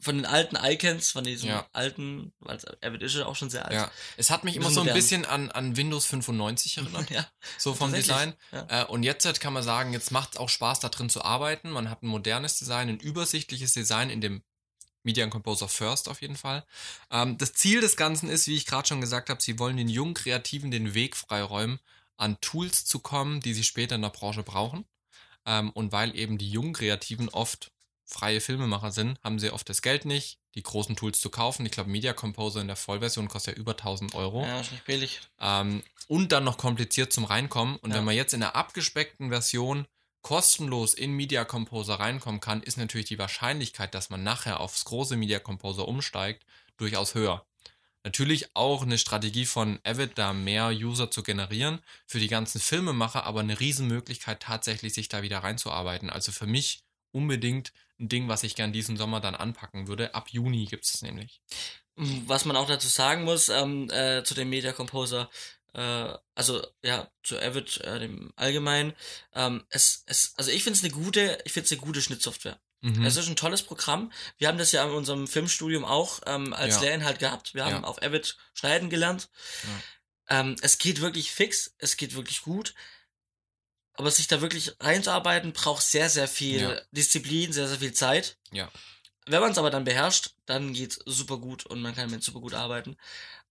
von den alten Icons, von diesen Ja. alten, weil Avid ist ja auch schon sehr alt. Ja, es hat mich immer so ein bisschen an, an Windows 95 erinnert, ja. so vom Design. ja. Äh, und jetzt halt kann man sagen, jetzt macht es auch Spaß, da drin zu arbeiten. Man hat ein modernes Design, ein übersichtliches Design in dem Media Composer First auf jeden Fall. Ähm, das Ziel des Ganzen ist, wie ich gerade schon gesagt habe, sie wollen den jungen Kreativen den Weg freiräumen, an Tools zu kommen, die sie später in der Branche brauchen. Ähm, und weil eben die jungen Kreativen oft freie Filmemacher sind, haben sie oft das Geld nicht, die großen Tools zu kaufen. Ich glaube, Media Composer in der Vollversion kostet ja über 1000 Euro. Ja, ist nicht billig. Ähm, und dann noch kompliziert zum Reinkommen. Und Ja. wenn man jetzt in der abgespeckten Version kostenlos in Media Composer reinkommen kann, ist natürlich die Wahrscheinlichkeit, dass man nachher aufs große Media Composer umsteigt, durchaus höher. Natürlich auch eine Strategie von Avid, da mehr User zu generieren, für die ganzen Filmemacher aber eine Riesenmöglichkeit tatsächlich sich da wieder reinzuarbeiten. Also für mich unbedingt ein Ding, was ich gern diesen Sommer dann anpacken würde. Ab Juni gibt es nämlich. Was man auch dazu sagen muss, ähm, äh, zu dem Media Composer, äh, also ja, zu Avid, äh, dem Allgemeinen, ähm, es, es, also ich finde es eine gute, ich finde es eine gute Schnittsoftware. Mhm. Es ist ein tolles Programm. Wir haben das ja in unserem Filmstudium auch ähm, als Ja. Lehrinhalt gehabt. Wir haben Ja. auf Avid schneiden gelernt. Ähm, es geht wirklich fix, es geht wirklich gut. Aber sich da wirklich reinzuarbeiten, braucht sehr, sehr viel Ja. Disziplin, sehr, sehr viel Zeit. Ja. Wenn man es aber dann beherrscht, dann geht's super gut und man kann mit super gut arbeiten.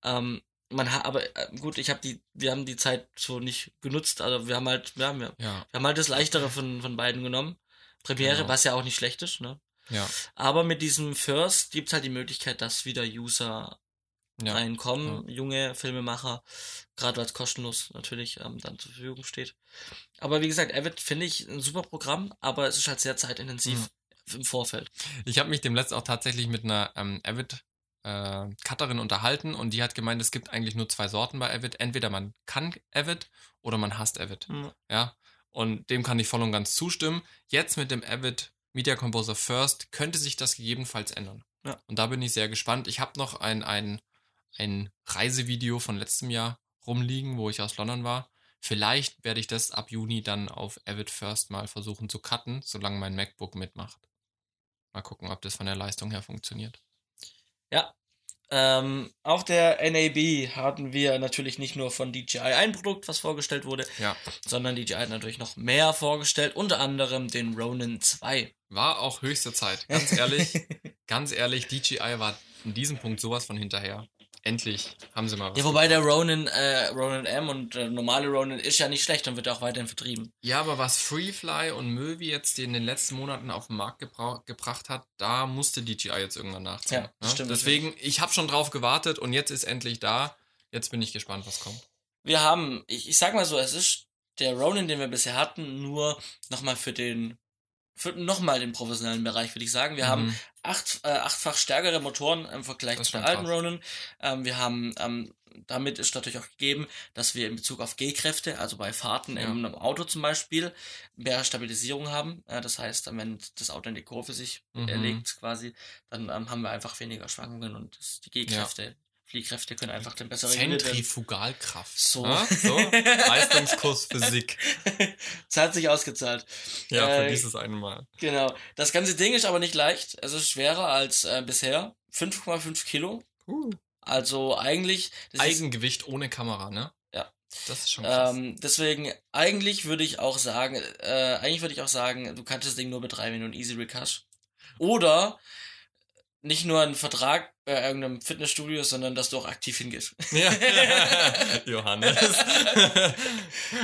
Ähm, man hat, aber äh, gut, ich habe die, wir haben die Zeit so nicht genutzt. Also wir haben halt, wir haben, ja, wir Ja, haben halt das Leichtere von, von beiden genommen. Premiere, Genau. was ja auch nicht schlecht ist, ne? ja, Aber mit diesem First gibt's halt die Möglichkeit, dass wieder User ja. reinkommen, junge Filmemacher, gerade weil es kostenlos natürlich ähm, dann zur Verfügung steht. Aber wie gesagt, Avid finde ich ein super Programm, aber es ist halt sehr zeitintensiv Mhm. im Vorfeld. Ich habe mich dem letzten auch tatsächlich mit einer ähm, Avid äh, Cutterin unterhalten und die hat gemeint, es gibt eigentlich nur zwei Sorten bei Avid. Entweder man kann Avid oder man hasst Avid. Mhm. Ja. Und dem kann ich voll und ganz zustimmen. Jetzt mit dem Avid Media Composer First könnte sich das gegebenenfalls ändern. Ja. Und da bin ich sehr gespannt. Ich habe noch ein, ein, ein Reisevideo von letztem Jahr rumliegen, wo ich aus London war. Vielleicht werde ich das ab Juni dann auf Avid First mal versuchen zu cutten, solange mein MacBook mitmacht. Mal gucken, ob das von der Leistung her funktioniert. Ja. Ähm, auf der NAB hatten wir natürlich nicht nur von DJI ein Produkt, was vorgestellt wurde, Ja. sondern DJI hat natürlich noch mehr vorgestellt, unter anderem den Ronin 2. War auch höchste Zeit. Ganz ehrlich, ganz ehrlich, DJI war in diesem Punkt sowas von hinterher. Endlich haben sie mal was. Ja, wobei der Ronin, äh, Ronin M und der normale Ronin ist ja nicht schlecht und wird auch weiterhin vertrieben. Ja, aber was Freefly und Möwi jetzt in den letzten Monaten auf den Markt gebra- gebracht hat, da musste DJI jetzt irgendwann nachziehen. Ja, das stimmt Deswegen, ich habe schon drauf gewartet und jetzt ist endlich da. Jetzt bin ich gespannt, was kommt. Wir haben, ich, ich sag mal so, es ist der Ronin, den wir bisher hatten, nur nochmal für den, nochmal den professionellen Bereich, würde ich sagen. Wir haben Mhm. acht, äh, achtfach stärkere Motoren im Vergleich Das zu den alten. Ronin. Ähm, wir haben, ähm, damit ist natürlich auch gegeben, dass wir in Bezug auf G-Kräfte, also bei Fahrten Ja. im Auto zum Beispiel, mehr Stabilisierung haben. Äh, das heißt, wenn das Auto in die Kurve sich Mhm. erlegt quasi, dann ähm, haben wir einfach weniger Schwankungen und das, die G-Kräfte, Fliehkräfte können einfach dann besser reguliert werden. Zentrifugalkraft. So. Ja, so. Leistungskurs Physik. Es hat sich ausgezahlt. Ja, für Äh, dieses eine Mal. Genau. Das ganze Ding ist aber nicht leicht. Es ist schwerer als äh, bisher. 5,5 Kilo. Uh. Also eigentlich. Das ist, Eigengewicht ohne Kamera, ne? Ja. Das ist schon krass. ähm, deswegen, eigentlich würde ich auch sagen, äh, eigentlich würde ich auch sagen, du kannst das Ding nur betreiben, wenn du einen Easy hast. Oder nicht nur einen Vertrag bei irgendeinem Fitnessstudio, sondern dass du auch aktiv hingehst. Ja. Johannes.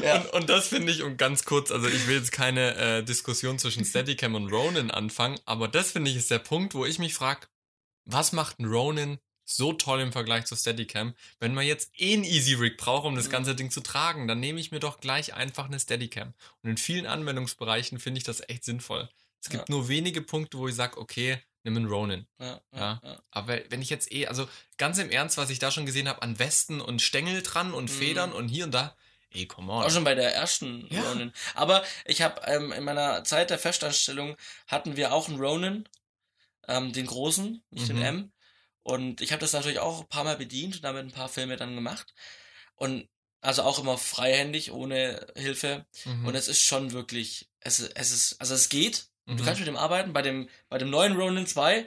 Ja. und, und das finde ich, und ganz kurz, also ich will jetzt keine äh, Diskussion zwischen Steadicam und Ronin anfangen, aber das finde ich ist der Punkt, wo ich mich frage, was macht ein Ronin so toll im Vergleich zu Steadicam? Wenn man jetzt eh ein Easy Rig braucht, um das Mhm. ganze Ding zu tragen, dann nehme ich mir doch gleich einfach eine Steadicam. Und in vielen Anwendungsbereichen finde ich das echt sinnvoll. Es gibt nur wenige Punkte, wo ich sage, okay, nimm einen Ronin. Ja, Ja. ja. Aber wenn ich jetzt eh, also ganz im Ernst, was ich da schon gesehen habe an Westen und Stängel dran und Mhm. Federn und hier und da, ey, come on. Auch schon bei der ersten Ja. Ronin. Aber ich habe ähm, in meiner Zeit der Festanstellung hatten wir auch einen Ronin, ähm, den großen, nicht den Mhm. M. Und ich habe das natürlich auch ein paar Mal bedient und damit ein paar Filme dann gemacht. Und also auch immer freihändig, ohne Hilfe. Mhm. Und es ist schon wirklich, es, es ist, also es geht. Mhm. Du kannst mit dem arbeiten. Bei dem, bei dem neuen Ronin 2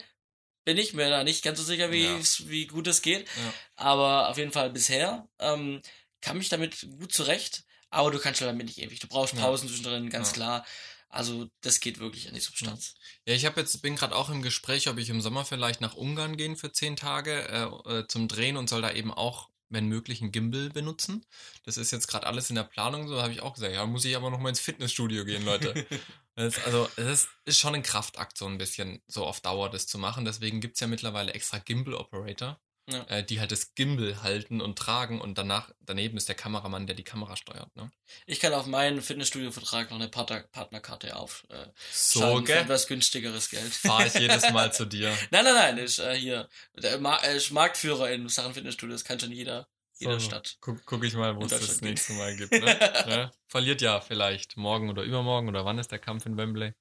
bin ich mir da nicht ganz so sicher, wie, Ja. wie gut es geht. Ja. Aber auf jeden Fall bisher ähm, kam ich damit gut zurecht. Aber du kannst damit nicht ewig. Du brauchst Ja. Pausen zwischendrin, ganz Ja. klar. Also das geht wirklich an die Substanz. Ja, ich habe jetzt bin gerade auch im Gespräch, ob ich im Sommer vielleicht nach Ungarn gehen für zehn Tage äh, äh, zum Drehen und soll da eben auch wenn möglich, einen Gimbal benutzen. Das ist jetzt gerade alles in der Planung, so habe ich auch gesagt. Ja, muss ich aber noch mal ins Fitnessstudio gehen, Leute. das, also, es ist, ist schon ein Kraftakt, so ein bisschen so auf Dauer das zu machen. Deswegen gibt es ja mittlerweile extra Gimbal-Operator, Ja. äh, die halt das Gimbal halten und tragen und danach, daneben ist der Kameramann, der die Kamera steuert. Ne? Ich kann auf meinen Fitnessstudio-Vertrag noch eine Partner Partnerkarte auf. Äh, So, schalten für gell? etwas günstigeres Geld. Fahre ich jedes Mal zu dir. Nein, nein, nein, ist äh, hier der Ma äh, ist Marktführer in Sachen Fitnessstudio. Das kann schon jeder, jeder So, Stadt. Guck, guck ich mal, wo es das nächste Mal gibt. Ne? ja? Verliert ja vielleicht morgen oder übermorgen oder wann ist der Kampf in Wembley?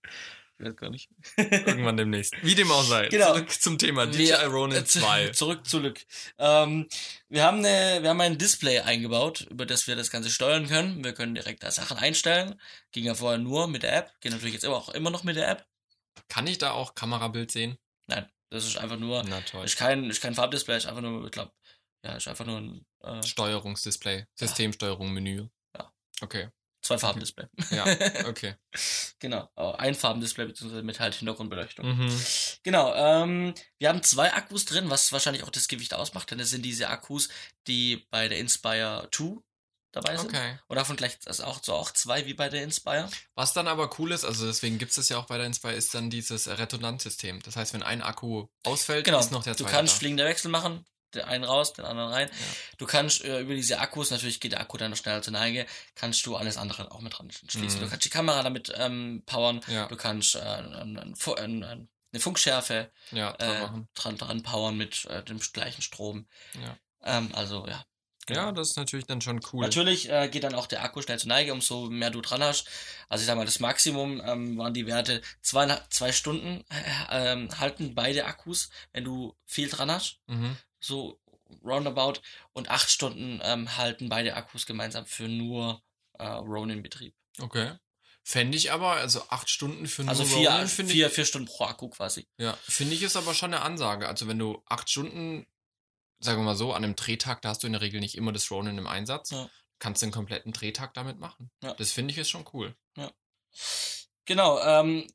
Ich weiß gar nicht. Irgendwann demnächst. Wie dem auch sei. Genau. Zurück zum Thema DJI Wir- Ronin äh, zu- 2. Zurück, zurück. Ähm, wir haben eine, wir haben ein Display eingebaut, über das wir das Ganze steuern können. Wir können direkt da Sachen einstellen. Ging ja vorher nur mit der App. Geht natürlich jetzt immer auch immer noch mit der App. Kann ich da auch Kamerabild sehen? Nein, das ist einfach nur, Na toll. ist kein, ist kein Farbdisplay, ist einfach nur, ich glaube, ja, ist einfach nur ein, äh, Steuerungsdisplay. Systemsteuerung, Menü. Ja. Okay. Zwei Farbendisplay. Ja, okay. genau, ein Farbendisplay beziehungsweise mit halt Hintergrundbeleuchtung. mhm. Genau, ähm, wir haben zwei Akkus drin, was wahrscheinlich auch das Gewicht ausmacht, denn es sind diese Akkus, die bei der Inspire 2 dabei sind. Okay. Und davon gleich das auch so auch zwei wie bei der Inspire. Was dann aber cool ist, also deswegen gibt es das ja auch bei der Inspire, ist dann dieses Redundanzsystem. Das heißt, wenn ein Akku ausfällt, Genau. ist noch der du zweite kannst da. fliegende Wechsel machen, den einen raus, den anderen rein. Ja. Du kannst äh, über diese Akkus, natürlich geht der Akku dann noch schneller zur Neige, kannst du alles andere auch mit dran schließen. Mhm. Du kannst die Kamera damit ähm, powern, Ja, du kannst äh, ein, ein, ein, ein, eine Funkschärfe ja, dran äh, dran, dran powern mit äh, dem gleichen Strom. Ja. Ähm, also ja. Ja, das ist natürlich dann schon cool. Natürlich äh, geht dann auch der Akku schnell zur Neige, umso mehr du dran hast. Also ich sag mal, das Maximum ähm, waren die Werte zwei, zwei Stunden äh, ähm, halten beide Akkus, wenn du viel dran hast. Mhm. So roundabout. Und acht Stunden ähm, halten beide Akkus gemeinsam für nur äh, Ronin-Betrieb. Okay. Fände ich aber, also acht Stunden für nur Also vier, Ronin, finde ich, vier, vier Stunden pro Akku quasi. ja, finde ich ist aber schon eine Ansage. Also wenn du acht Stunden, sagen wir mal so, an einem Drehtag, da hast du in der Regel nicht immer das Ronin im Einsatz, Ja. kannst du einen kompletten Drehtag damit machen. Ja. Das finde ich ist schon cool. Genau, ähm,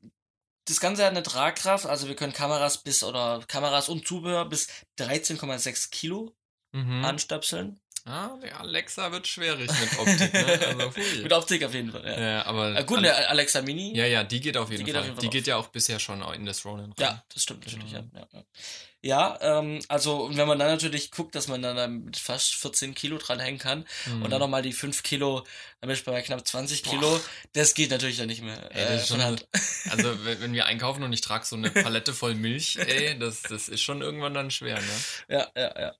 das Ganze hat eine Tragkraft, also wir können Kameras bis oder Kameras und Zubehör bis 13,6 Kilo Mhm. anstöpseln. Ah, der Alexa wird schwierig mit Optik, ne? Also. Mit Optik auf jeden Fall, ja. ja, aber Äh, gut, alle- eine Alexa Mini. ja, ja, die geht auf jeden geht Fall. auf jeden Fall die drauf. geht ja auch bisher schon in das Ronin rein. Ja, das stimmt natürlich, Genau. ja. Ja, ja. ähm, also und wenn man dann natürlich guckt, dass man dann da mit fast 14 Kilo dranhängen kann Mhm. und dann nochmal die 5 Kilo, dann bin ich bei knapp 20 Kilo, Boah. das geht natürlich dann nicht mehr äh, schon. Also, wenn, wenn wir einkaufen und ich trage so eine Palette voll Milch, ey, das, das ist schon irgendwann dann schwer, ne? Ja, ja, ja.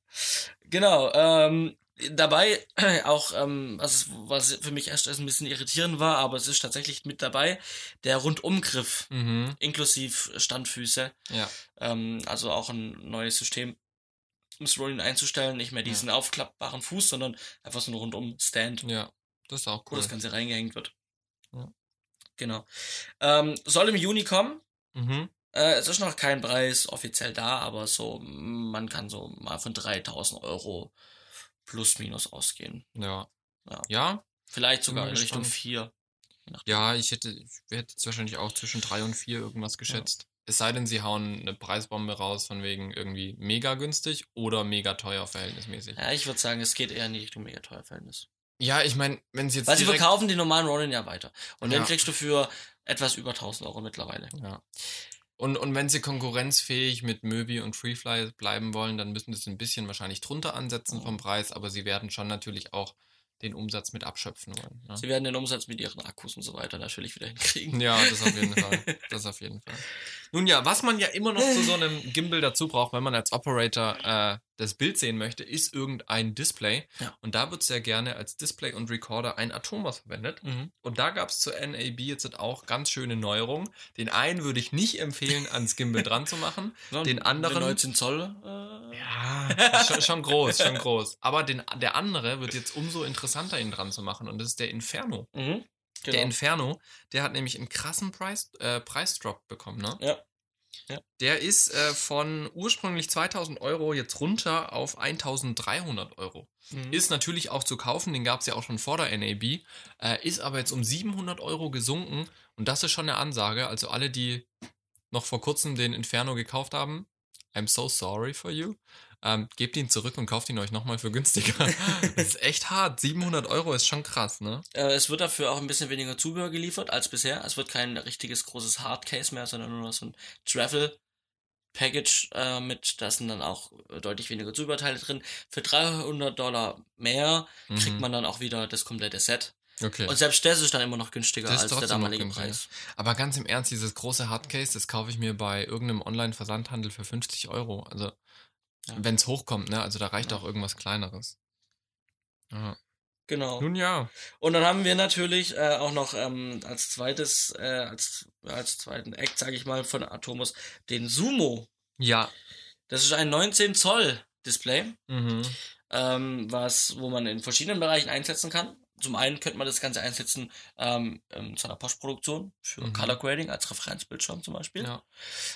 Genau. Ähm, dabei auch, ähm, was, was für mich erst ein bisschen irritierend war, aber es ist tatsächlich mit dabei, der Rundumgriff Mhm. inklusive Standfüße. Ja. Ähm, also auch ein neues System, um das Rolling einzustellen. Nicht mehr diesen aufklappbaren Fuß, sondern einfach so ein Rundum-Stand, Ja. Das ist auch wo cool. das Ganze reingehängt wird. Ja. Genau. Ähm, soll im Juni kommen. Mhm. Äh, es ist noch kein Preis offiziell da, aber so, man kann so mal von 3000 Euro plus minus ausgehen. Ja. Ja. Ja, Vielleicht sogar in Richtung gespannt. 4. ja, ich hätte, ich hätte jetzt wahrscheinlich auch zwischen drei und vier irgendwas geschätzt. Es sei denn, sie hauen eine Preisbombe raus von wegen irgendwie mega günstig oder mega teuer verhältnismäßig. Ja, ich würde sagen, es geht eher in die Richtung mega teuer Verhältnis. Ja, ich meine, wenn sie jetzt Weil sie verkaufen die normalen Ronin ja weiter. Und Ja. den kriegst du für etwas über 1000 Euro mittlerweile. Ja. Und, und wenn sie konkurrenzfähig mit Möbi und Freefly bleiben wollen, dann müssen sie es ein bisschen wahrscheinlich drunter ansetzen Mhm. vom Preis, aber sie werden schon natürlich auch den Umsatz mit abschöpfen wollen. Ne? Sie werden den Umsatz mit ihren Akkus und so weiter natürlich wieder hinkriegen. Ja, das auf jeden Fall. Das auf jeden Fall. Nun ja, was man ja immer noch zu so einem Gimbal dazu braucht, wenn man als Operator äh, das Bild sehen möchte, ist irgendein Display. Ja. Und da wird sehr gerne als Display und Recorder ein Atomos verwendet. Mhm. Und da gab es zur NAB jetzt auch ganz schöne Neuerungen. Den einen würde ich nicht empfehlen, ans Gimbal dran zu machen. Ja, Den anderen- 19 Zoll. Äh, Ja, schon, schon groß, schon groß. Aber den, der andere wird jetzt umso interessanter, ihn dran zu machen. Und das ist der Inferno. Mhm. Genau. Der Inferno, der hat nämlich einen krassen Preis, äh, Preisdrop bekommen, ne? Ja. Der ist äh, von ursprünglich 2000 Euro jetzt runter auf 1300 Euro. Mhm. Ist natürlich auch zu kaufen, den gab es ja auch schon vor der NAB, äh, ist aber jetzt um 700 Euro gesunken und das ist schon eine Ansage. Also alle, die noch vor kurzem den Inferno gekauft haben, I'm so sorry for you. Ähm, gebt ihn zurück und kauft ihn euch nochmal für günstiger. das ist echt hart. 700 Euro ist schon krass, ne? Äh, es wird dafür auch ein bisschen weniger Zubehör geliefert als bisher. Es wird kein richtiges großes Hardcase mehr, sondern nur noch so ein Travel Package äh, mit, da sind dann auch deutlich weniger Zubehörteile drin. Für 300 Dollar mehr kriegt Mhm. man dann auch wieder das komplette Set. Okay. Und selbst das ist dann immer noch günstiger als der damalige. Preis. Aber ganz im Ernst, dieses große Hardcase, das kaufe ich mir bei irgendeinem Online-Versandhandel für 50 Euro. Also, Ja. wenn es hochkommt, ne? Also, da reicht Ja. auch irgendwas Kleineres. Ja. Genau. Nun ja. Und dann haben wir natürlich äh, auch noch ähm, als zweites, äh, als, als zweiten Act, sage ich mal, von Atomos den Sumo. Ja. Das ist ein 19 Zoll Display, Mhm. ähm, was, wo man in verschiedenen Bereichen einsetzen kann. Zum einen könnte man das Ganze einsetzen ähm, ähm, zu einer Postproduktion für Mhm. Color Grading als Referenzbildschirm zum Beispiel. Ja.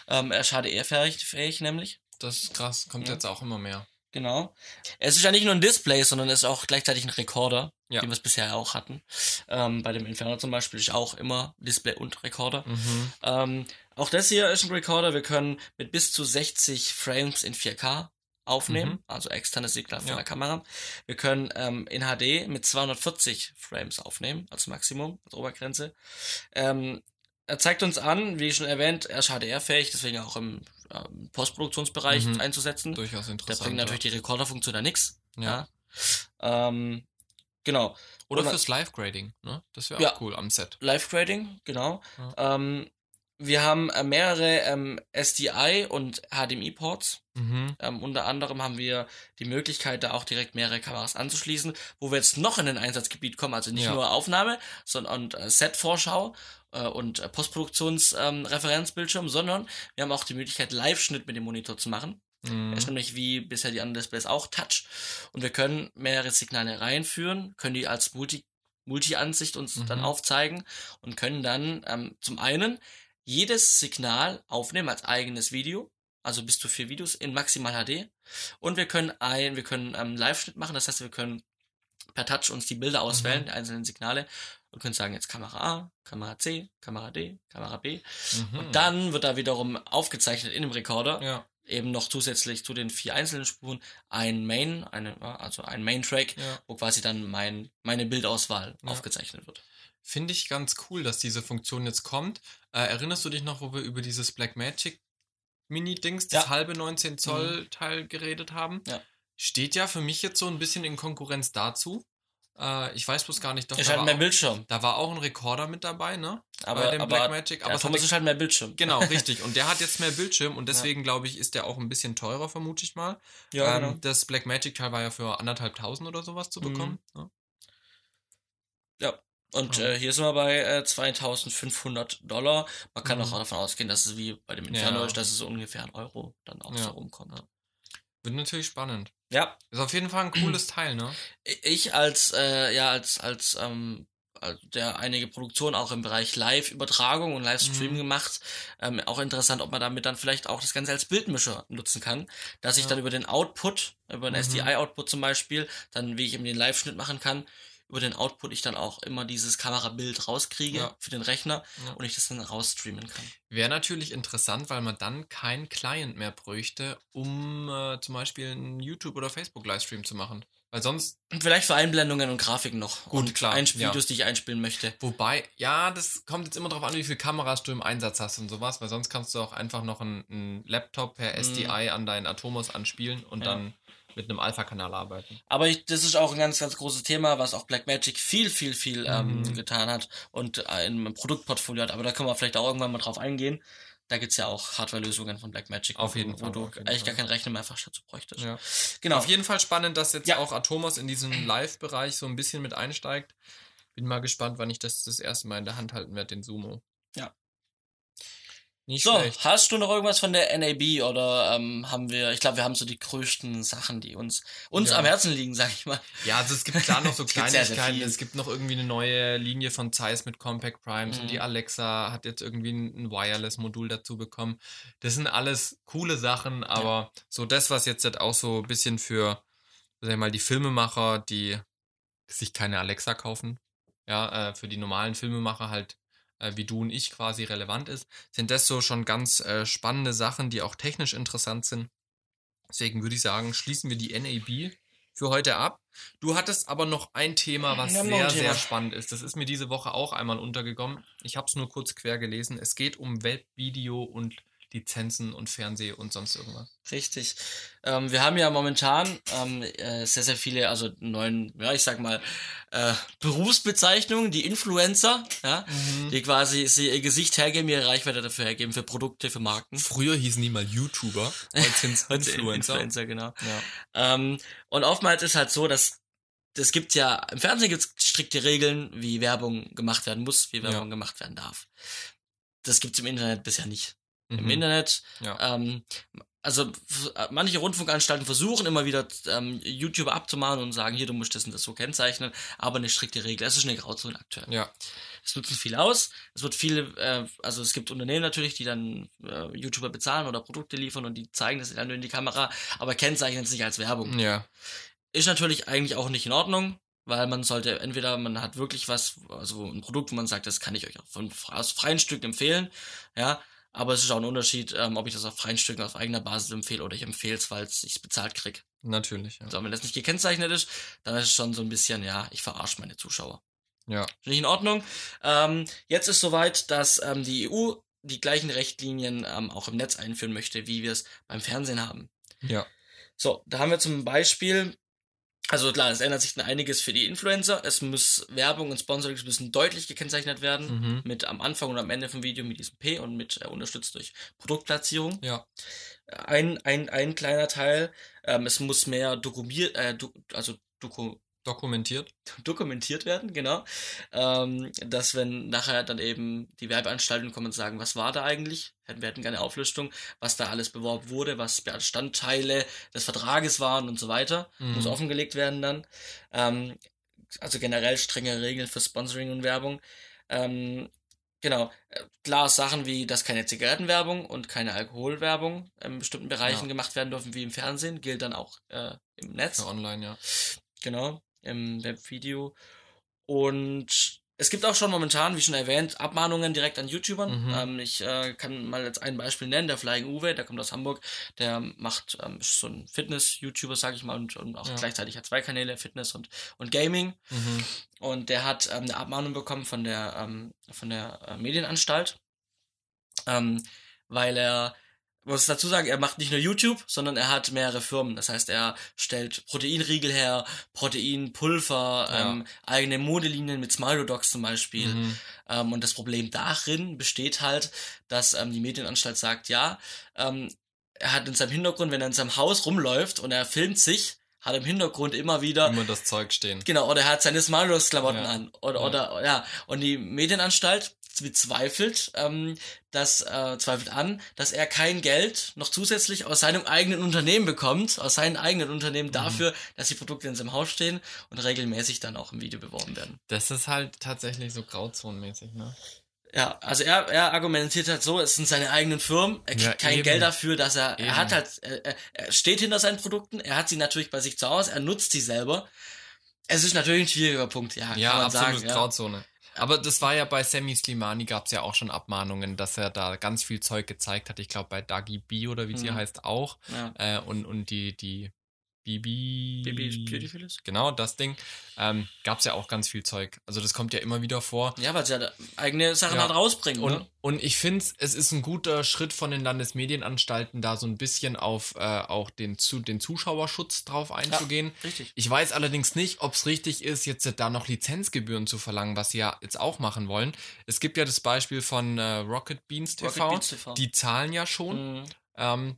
Ähm, er ist HDR-fähig fähig nämlich. Das ist krass. Kommt Ja. jetzt auch immer mehr. Genau. Es ist ja nicht nur ein Display, sondern es ist auch gleichzeitig ein Rekorder, Ja. den wir es bisher auch hatten. Ähm, bei dem Inferno zum Beispiel ist auch immer Display und Rekorder. Mhm. Ähm, auch das hier ist ein Recorder. Wir können mit bis zu 60 Frames in 4K aufnehmen, Mhm. also externes Signal von Ja. der Kamera. Wir können ähm, in HD mit 240 Frames aufnehmen, als Maximum, als Obergrenze. Ähm, er zeigt uns an, wie schon erwähnt, er ist HDR-fähig, deswegen auch im Postproduktionsbereich Mhm. einzusetzen. Durchaus Da interessant. bringt natürlich die Rekorderfunktion da nix. ja. Ja. Ähm, genau. Oder Oder- fürs Live-Grading, ne? Das wäre Ja. auch cool am Set. Live-Grading, genau. Ja. Ähm, wir haben äh, mehrere ähm, SDI und HDMI-Ports. Mhm. Ähm, unter anderem haben wir die Möglichkeit, da auch direkt mehrere Kameras anzuschließen, wo wir jetzt noch in ein Einsatzgebiet kommen, also nicht Ja. nur Aufnahme sondern und äh, Set-Vorschau äh, und äh, Postproduktions-Referenzbildschirm, sondern wir haben auch die Möglichkeit, Live-Schnitt mit dem Monitor zu machen. Mhm. Er ist nämlich wie bisher die anderen Displays auch Touch. Und wir können mehrere Signale reinführen, können die als Multi Multi-Ansicht uns Mhm. dann aufzeigen und können dann ähm, zum einen jedes Signal aufnehmen als eigenes Video, also bis zu vier Videos in maximal HD. Und wir können ein, wir können ähm, Live-Schnitt machen, das heißt, wir können per Touch uns die Bilder auswählen, Mhm. die einzelnen Signale und können sagen, jetzt Kamera A, Kamera C, Kamera D, Kamera B. Mhm. Und dann wird da wiederum aufgezeichnet in dem Recorder Ja, eben noch zusätzlich zu den vier einzelnen Spuren ein Main, eine, also ein Main-Track, ja. wo quasi dann mein, meine Bildauswahl Ja. aufgezeichnet wird. Finde ich ganz cool, dass diese Funktion jetzt kommt. Äh, erinnerst du dich noch, wo wir über dieses Blackmagic Mini-Dings, das Ja. halbe 19 Zoll Teil geredet haben? Ja. Steht ja für mich jetzt so ein bisschen in Konkurrenz dazu. Äh, ich weiß bloß gar nicht, doch ist halt mehr auch, Bildschirm. da war auch ein Rekorder mit dabei, ne? Aber, Bei dem aber Blackmagic. Aber es Thomas ist halt mehr Bildschirm. Genau, richtig. Und der hat jetzt mehr Bildschirm und deswegen glaube ich, ist der auch ein bisschen teurer, vermute ich mal. Ja, ähm, genau. Das Blackmagic Teil war ja für anderthalbtausend oder sowas zu Mhm. bekommen. ne? Und Ja. äh, hier sind wir bei äh, 2500 Dollar. Man kann Mhm. auch davon ausgehen, dass es wie bei dem Inferno Ja. ist, dass es so ungefähr ein Euro dann auch Ja. so rumkommt. Wird natürlich spannend. Ja, Ist auf jeden Fall ein cooles Teil, ne? ich als äh, ja als als ähm, der einige Produktionen auch im Bereich Live-Übertragung und Livestream Mhm. gemacht. Ähm, auch interessant, ob man damit dann vielleicht auch das Ganze als Bildmischer nutzen kann, dass ich Ja. dann über den Output, über den Mhm. SDI-Output zum Beispiel, dann wie ich eben den Live-Schnitt machen kann, über den Output ich dann auch immer dieses Kamerabild rauskriege Ja. für den Rechner Ja. und ich das dann rausstreamen kann. Wäre natürlich interessant, weil man dann keinen Client mehr bräuchte, um äh, zum Beispiel einen YouTube- oder Facebook-Livestream zu machen. Weil sonst, vielleicht für Einblendungen und Grafiken noch. Gut, und klar, Einsp ja. Videos, die ich einspielen möchte. wobei, ja, das kommt jetzt immer darauf an, wie viele Kameras du im Einsatz hast und sowas, weil sonst kannst du auch einfach noch einen, einen Laptop per Mhm. SDI an deinen Atomos anspielen und Ja. dann mit einem Alpha-Kanal arbeiten. Aber ich, das ist auch ein ganz, ganz großes Thema, was auch Blackmagic viel, viel, viel ähm, Mhm. getan hat und äh, im Produktportfolio hat. Aber da können wir vielleicht auch irgendwann mal drauf eingehen. Da gibt's ja auch Hardware-Lösungen von Blackmagic, Auf wo- jeden wo Fall, du auf jeden eigentlich gar keinen Rechner mehr fast dazu bräuchtest. Ja. Genau. Auf jeden Fall spannend, dass jetzt Ja. auch Atomos in diesen Live-Bereich so ein bisschen mit einsteigt. Bin mal gespannt, wann ich das das erste Mal in der Hand halten werde, den Sumo. Ja. Nicht So, schlecht. hast du noch irgendwas von der NAB oder ähm, haben wir, ich glaube, wir haben so die größten Sachen, die uns, uns Ja. am Herzen liegen, sag ich mal. Ja, also es gibt klar noch so Kleinigkeiten. es gibt noch irgendwie eine neue Linie von Zeiss mit Compact Primes Mhm. und die Alexa hat jetzt irgendwie ein, Wireless-Modul dazu bekommen. Das sind alles coole Sachen, aber so das, was jetzt halt auch so ein bisschen für, sag ich mal, die Filmemacher, die sich keine Alexa kaufen, ja, äh, für die normalen Filmemacher halt wie du und ich quasi relevant ist, sind das so schon ganz äh, spannende Sachen, die auch technisch interessant sind. Deswegen würde ich sagen, schließen wir die NAB für heute ab. Du hattest aber noch ein Thema, was noch sehr, sehr spannend ist. Das ist mir diese Woche auch einmal untergekommen. Ich habe es nur kurz quer gelesen. Es geht um Webvideo und Lizenzen und Fernseh und sonst irgendwas. Richtig. Ähm, wir haben ja momentan ähm, äh, sehr, sehr viele, also neuen, ja, ich sag mal, äh, Berufsbezeichnungen, die Influencer, ja, die quasi sie ihr Gesicht hergeben, ihre Reichweite dafür hergeben, für Produkte, für Marken. Früher hießen die mal YouTuber, heute sind es Influencer. Influencer, genau. Ja. Ähm, und oftmals ist halt so, dass es gibt ja, im Fernsehen gibt es strikte Regeln, wie Werbung gemacht werden muss, wie Werbung Ja. gemacht werden darf. Das gibt's im Internet bisher nicht. Im Mhm. Internet, Ja. ähm, also f- manche Rundfunkanstalten versuchen immer wieder ähm, YouTuber abzumahnen und sagen, hier, du musst das und das so kennzeichnen, aber eine strikte Regel. Es ist eine Grauzone aktuell. ja. Es nutzen viel aus. Es wird viele, äh, also es gibt Unternehmen natürlich, die dann äh, YouTuber bezahlen oder Produkte liefern und die zeigen das dann nur in die Kamera, aber kennzeichnen es nicht als Werbung. Ja. Ist natürlich eigentlich auch nicht in Ordnung, weil man sollte entweder, man hat wirklich was, also ein Produkt, wo man sagt, das kann ich euch von, aus freien Stücken empfehlen, ja, aber es ist auch ein Unterschied, ähm, ob ich das auf freien Stücken auf eigener Basis empfehle oder ich empfehle es, weil ich es bezahlt krieg. Natürlich. Ja. So, wenn das nicht gekennzeichnet ist, dann ist es schon so ein bisschen, ja, ich verarsche meine Zuschauer. ja. Ist Nicht in Ordnung. Ähm, jetzt ist soweit, dass ähm, die EU die gleichen Richtlinien ähm, auch im Netz einführen möchte, wie wir es beim Fernsehen haben. Ja. So, da haben wir zum Beispiel, also klar, es ändert sich dann einiges für die Influencer. Es muss Werbung und Sponsorings müssen deutlich gekennzeichnet werden. Mhm. Mit am Anfang und am Ende vom Video mit diesem P und mit äh, unterstützt durch Produktplatzierung. Ja. Ein, ein, ein kleiner Teil. Ähm, es muss mehr dokumentiert, äh, do, also doku, Dokumentiert. dokumentiert werden, genau. Ähm, dass wenn nachher dann eben die Werbeanstalten kommen und sagen, was war da eigentlich? Hätten wir hätten gerne Auflistung, was da alles beworben wurde, was Bestandteile des Vertrages waren und so weiter. Mhm. Muss offengelegt werden dann. Ähm, also generell strenge Regeln für Sponsoring und Werbung. Ähm, genau. Äh, Klar, Sachen wie, dass keine Zigarettenwerbung und keine Alkoholwerbung in bestimmten Bereichen Ja. gemacht werden dürfen, wie im Fernsehen, gilt dann auch äh, im Netz. Für online, ja. Genau, im Webvideo. Und es gibt auch schon momentan, wie schon erwähnt, Abmahnungen direkt an YouTubern. Mhm. Ähm, ich äh, kann mal jetzt ein Beispiel nennen, der Flying Uwe, der kommt aus Hamburg, der macht ähm, so ein Fitness-YouTuber, sag ich mal, und, und auch Ja. gleichzeitig hat zwei Kanäle, Fitness und, und Gaming. Mhm. Und der hat ähm, eine Abmahnung bekommen von der, ähm, von der äh, Medienanstalt, ähm, weil er, muss dazu sagen, er macht nicht nur YouTube, sondern er hat mehrere Firmen. Das heißt, er stellt Proteinriegel her, Proteinpulver, Ja. ähm, eigene Modelinien mit Smilodogs zum Beispiel. Mhm. Ähm, und das Problem darin besteht halt, dass ähm, die Medienanstalt sagt, ja, ähm, er hat in seinem Hintergrund, wenn er in seinem Haus rumläuft und er filmt sich, hat im Hintergrund immer wieder Immer das Zeug stehen. Genau, oder er hat seine Smilos-Klamotten Ja. an. Oder, Ja. oder, ja. Und die Medienanstalt bezweifelt, ähm, das, äh, zweifelt an, dass er kein Geld noch zusätzlich aus seinem eigenen Unternehmen bekommt, aus seinen eigenen Mhm. Unternehmen dafür, dass die Produkte in seinem Haus stehen und regelmäßig dann auch im Video beworben werden. Das ist halt tatsächlich so grauzonenmäßig, ne? Ja, also er, er argumentiert halt so, es sind seine eigenen Firmen, er kriegt Ja, kein eben. Geld dafür, dass er, Eben. er hat halt, er, er- steht hinter seinen Produkten, er hat sie natürlich bei sich zu Hause, er nutzt sie selber. Es ist natürlich ein schwieriger Punkt, ja, Ja, kann man absolut sagen. Ja. Grauzone. Aber das war ja bei Sammy Slimani gab es ja auch schon Abmahnungen, dass er da ganz viel Zeug gezeigt hat. Ich glaube bei Dagi B oder wie sie Mhm. heißt auch. Ja. Äh, und, und die, die Bibi. Baby Beautiful ist? Genau, das Ding. Ähm, gab es ja auch ganz viel Zeug. Also das kommt ja immer wieder vor. Ja, weil sie ja eigene Sachen Ja. halt rausbringen, Und, ne? und ich finde, es ist ein guter Schritt von den Landesmedienanstalten, da so ein bisschen auf äh, auch den, zu, den Zuschauerschutz drauf einzugehen. Richtig. Ich weiß allerdings nicht, ob es richtig ist, jetzt da noch Lizenzgebühren zu verlangen, was sie ja jetzt auch machen wollen. Es gibt ja das Beispiel von äh, Rocket Beans TV. Rocket Beans TV. Die zahlen ja schon. Mhm. Ähm,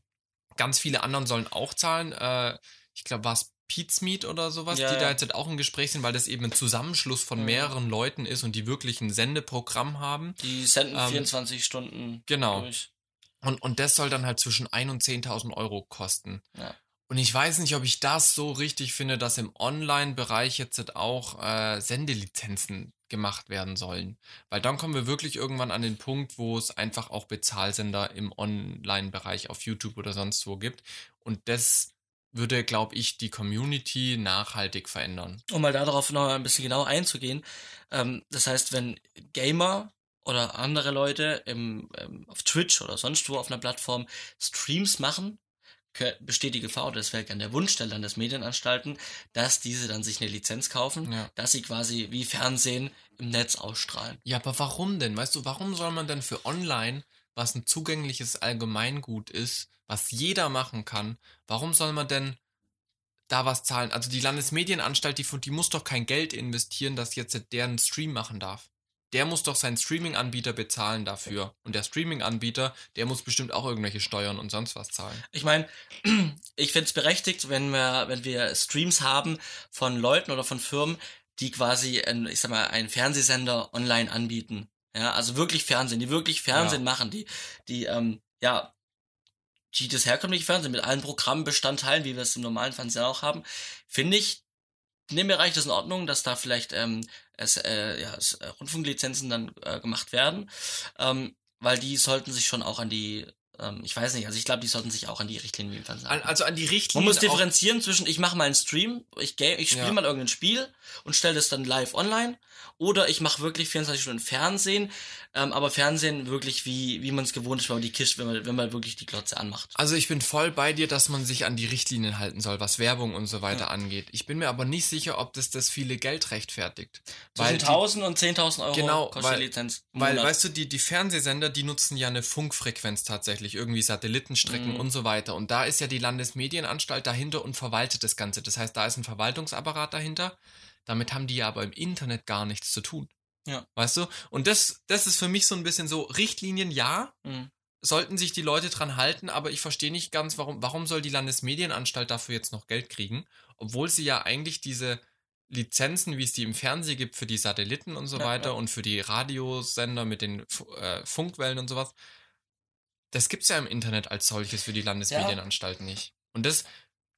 ganz viele anderen sollen auch zahlen. Äh, ich glaube, war es Pizmeet oder sowas, Ja, die ja. da jetzt halt auch im Gespräch sind, weil das eben ein Zusammenschluss von Mhm. mehreren Leuten ist und die wirklich ein Sendeprogramm haben. Die senden Ähm, 24 Stunden genau. durch. Und, und das soll dann halt zwischen 1 und 10.000 Euro kosten. Ja. Und ich weiß nicht, ob ich das so richtig finde, dass im Online-Bereich jetzt halt auch äh, Sendelizenzen gemacht werden sollen. Weil dann kommen wir wirklich irgendwann an den Punkt, wo es einfach auch Bezahlsender im Online-Bereich auf YouTube oder sonst wo gibt. Und das würde, glaube ich, die Community nachhaltig verändern. Um mal darauf noch ein bisschen genauer einzugehen. Ähm, das heißt, wenn Gamer oder andere Leute im, ähm, auf Twitch oder sonst wo auf einer Plattform Streams machen, besteht die Gefahr, oder das wäre gerne der Wunsch der Landesmedienanstalten, dass diese dann sich eine Lizenz kaufen, Ja. dass sie quasi wie Fernsehen im Netz ausstrahlen. Ja, aber warum denn? Weißt du, warum soll man denn für online, was ein zugängliches Allgemeingut ist, was jeder machen kann, warum soll man denn da was zahlen? Also die Landesmedienanstalt, die, die muss doch kein Geld investieren, dass jetzt der einen Stream machen darf. Der muss doch seinen Streaming-Anbieter bezahlen dafür. Und der Streaming-Anbieter, der muss bestimmt auch irgendwelche Steuern und sonst was zahlen. Ich meine, ich finde es berechtigt, wenn wir, wenn wir Streams haben von Leuten oder von Firmen, die quasi, ich sag mal, einen Fernsehsender online anbieten. Ja, also wirklich Fernsehen, die wirklich Fernsehen machen, die, die, ähm, ja, die das herkömmliche Fernsehen mit allen Programmbestandteilen, wie wir es im normalen Fernsehen auch haben, finde ich, in dem Bereich ist in Ordnung, dass da vielleicht ähm, es, äh, ja, es, äh, Rundfunklizenzen dann äh, gemacht werden, ähm, weil die sollten sich schon auch an die, ähm, ich weiß nicht, also ich glaube, die sollten sich auch an die Richtlinien An, halten. also an die Man Richtlinien. muss auch- differenzieren zwischen, ich mache mal einen Stream, ich, ga- ich spiele Ja. mal irgendein Spiel und stelle das dann live online, oder ich mache wirklich 24 Stunden Fernsehen, ähm, aber Fernsehen wirklich wie, wie man es gewohnt ist, wenn man die Kiste, wenn man, wenn man wirklich die Glotze anmacht. Also ich bin voll bei dir, dass man sich an die Richtlinien halten soll, was Werbung und so weiter Ja. angeht. Ich bin mir aber nicht sicher, ob das das viele Geld rechtfertigt. Zwischen die- 1000 und 10.000 Euro Genau, kostet weil- die Lizenz. Weil, weißt du, die, die Fernsehsender, die nutzen ja eine Funkfrequenz tatsächlich, irgendwie Satellitenstrecken Mhm. und so weiter. Und da ist ja die Landesmedienanstalt dahinter und verwaltet das Ganze. Das heißt, da ist ein Verwaltungsapparat dahinter. Damit haben die ja aber im Internet gar nichts zu tun. Ja. Weißt du? Und das, das ist für mich so ein bisschen so, Richtlinien ja, Mhm. sollten sich die Leute dran halten, aber ich verstehe nicht ganz, warum, warum soll die Landesmedienanstalt dafür jetzt noch Geld kriegen, obwohl sie ja eigentlich diese Lizenzen, wie es die im Fernsehen gibt, für die Satelliten und so Ja, weiter ja. und für die Radiosender mit den äh, Funkwellen und sowas, das gibt's ja im Internet als solches für die Landesmedienanstalt nicht. Und das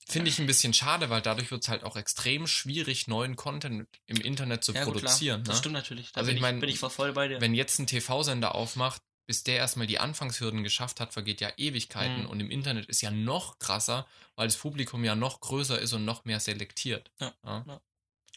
finde ich ein bisschen schade, weil dadurch wird's halt auch extrem schwierig, neuen Content im Internet zu Ja, gut, produzieren. klar. Das ne? stimmt natürlich. Da Also bin, ich mein, bin ich voll bei dir. Wenn jetzt ein TV-Sender aufmacht, bis der erstmal die Anfangshürden geschafft hat, vergeht ja Ewigkeiten. Mhm. Und im Internet ist ja noch krasser, weil das Publikum ja noch größer ist und noch mehr selektiert. Ja, ja.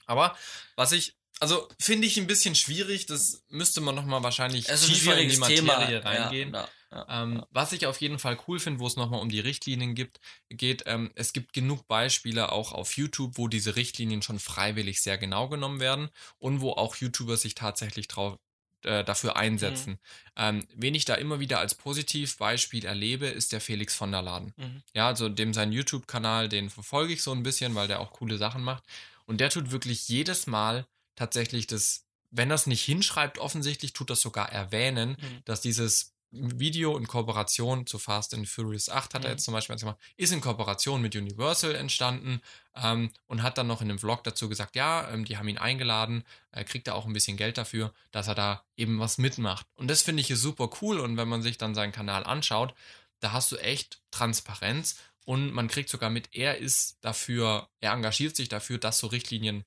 Aber was ich, also finde ich ein bisschen schwierig, das müsste man nochmal wahrscheinlich es tiefer in die Materie Thema. reingehen. Ja, ja, ja. Ähm, was ich auf jeden Fall cool finde, wo es nochmal um die Richtlinien gibt, geht, ähm, es gibt genug Beispiele auch auf YouTube, wo diese Richtlinien schon freiwillig sehr genau genommen werden und wo auch YouTuber sich tatsächlich drauf, äh, dafür einsetzen. Ähm, wen ich da immer wieder als Positivbeispiel erlebe, ist der Felix von der Laden. Mhm. Ja, also dem sein YouTube-Kanal, den verfolge ich so ein bisschen, weil der auch coole Sachen macht. Und der tut wirklich jedes Mal tatsächlich das, wenn er es nicht hinschreibt, offensichtlich tut das sogar erwähnen, Mhm. dass dieses Video in Kooperation zu Fast and Furious 8 hat er Mhm. jetzt zum Beispiel gemacht, ist in Kooperation mit Universal entstanden ähm, und hat dann noch in einem Vlog dazu gesagt, ja, ähm, die haben ihn eingeladen, äh, kriegt er auch ein bisschen Geld dafür, dass er da eben was mitmacht. Und das finde ich ist super cool und wenn man sich dann seinen Kanal anschaut, da hast du echt Transparenz und man kriegt sogar mit, er ist dafür, er engagiert sich dafür, dass so Richtlinien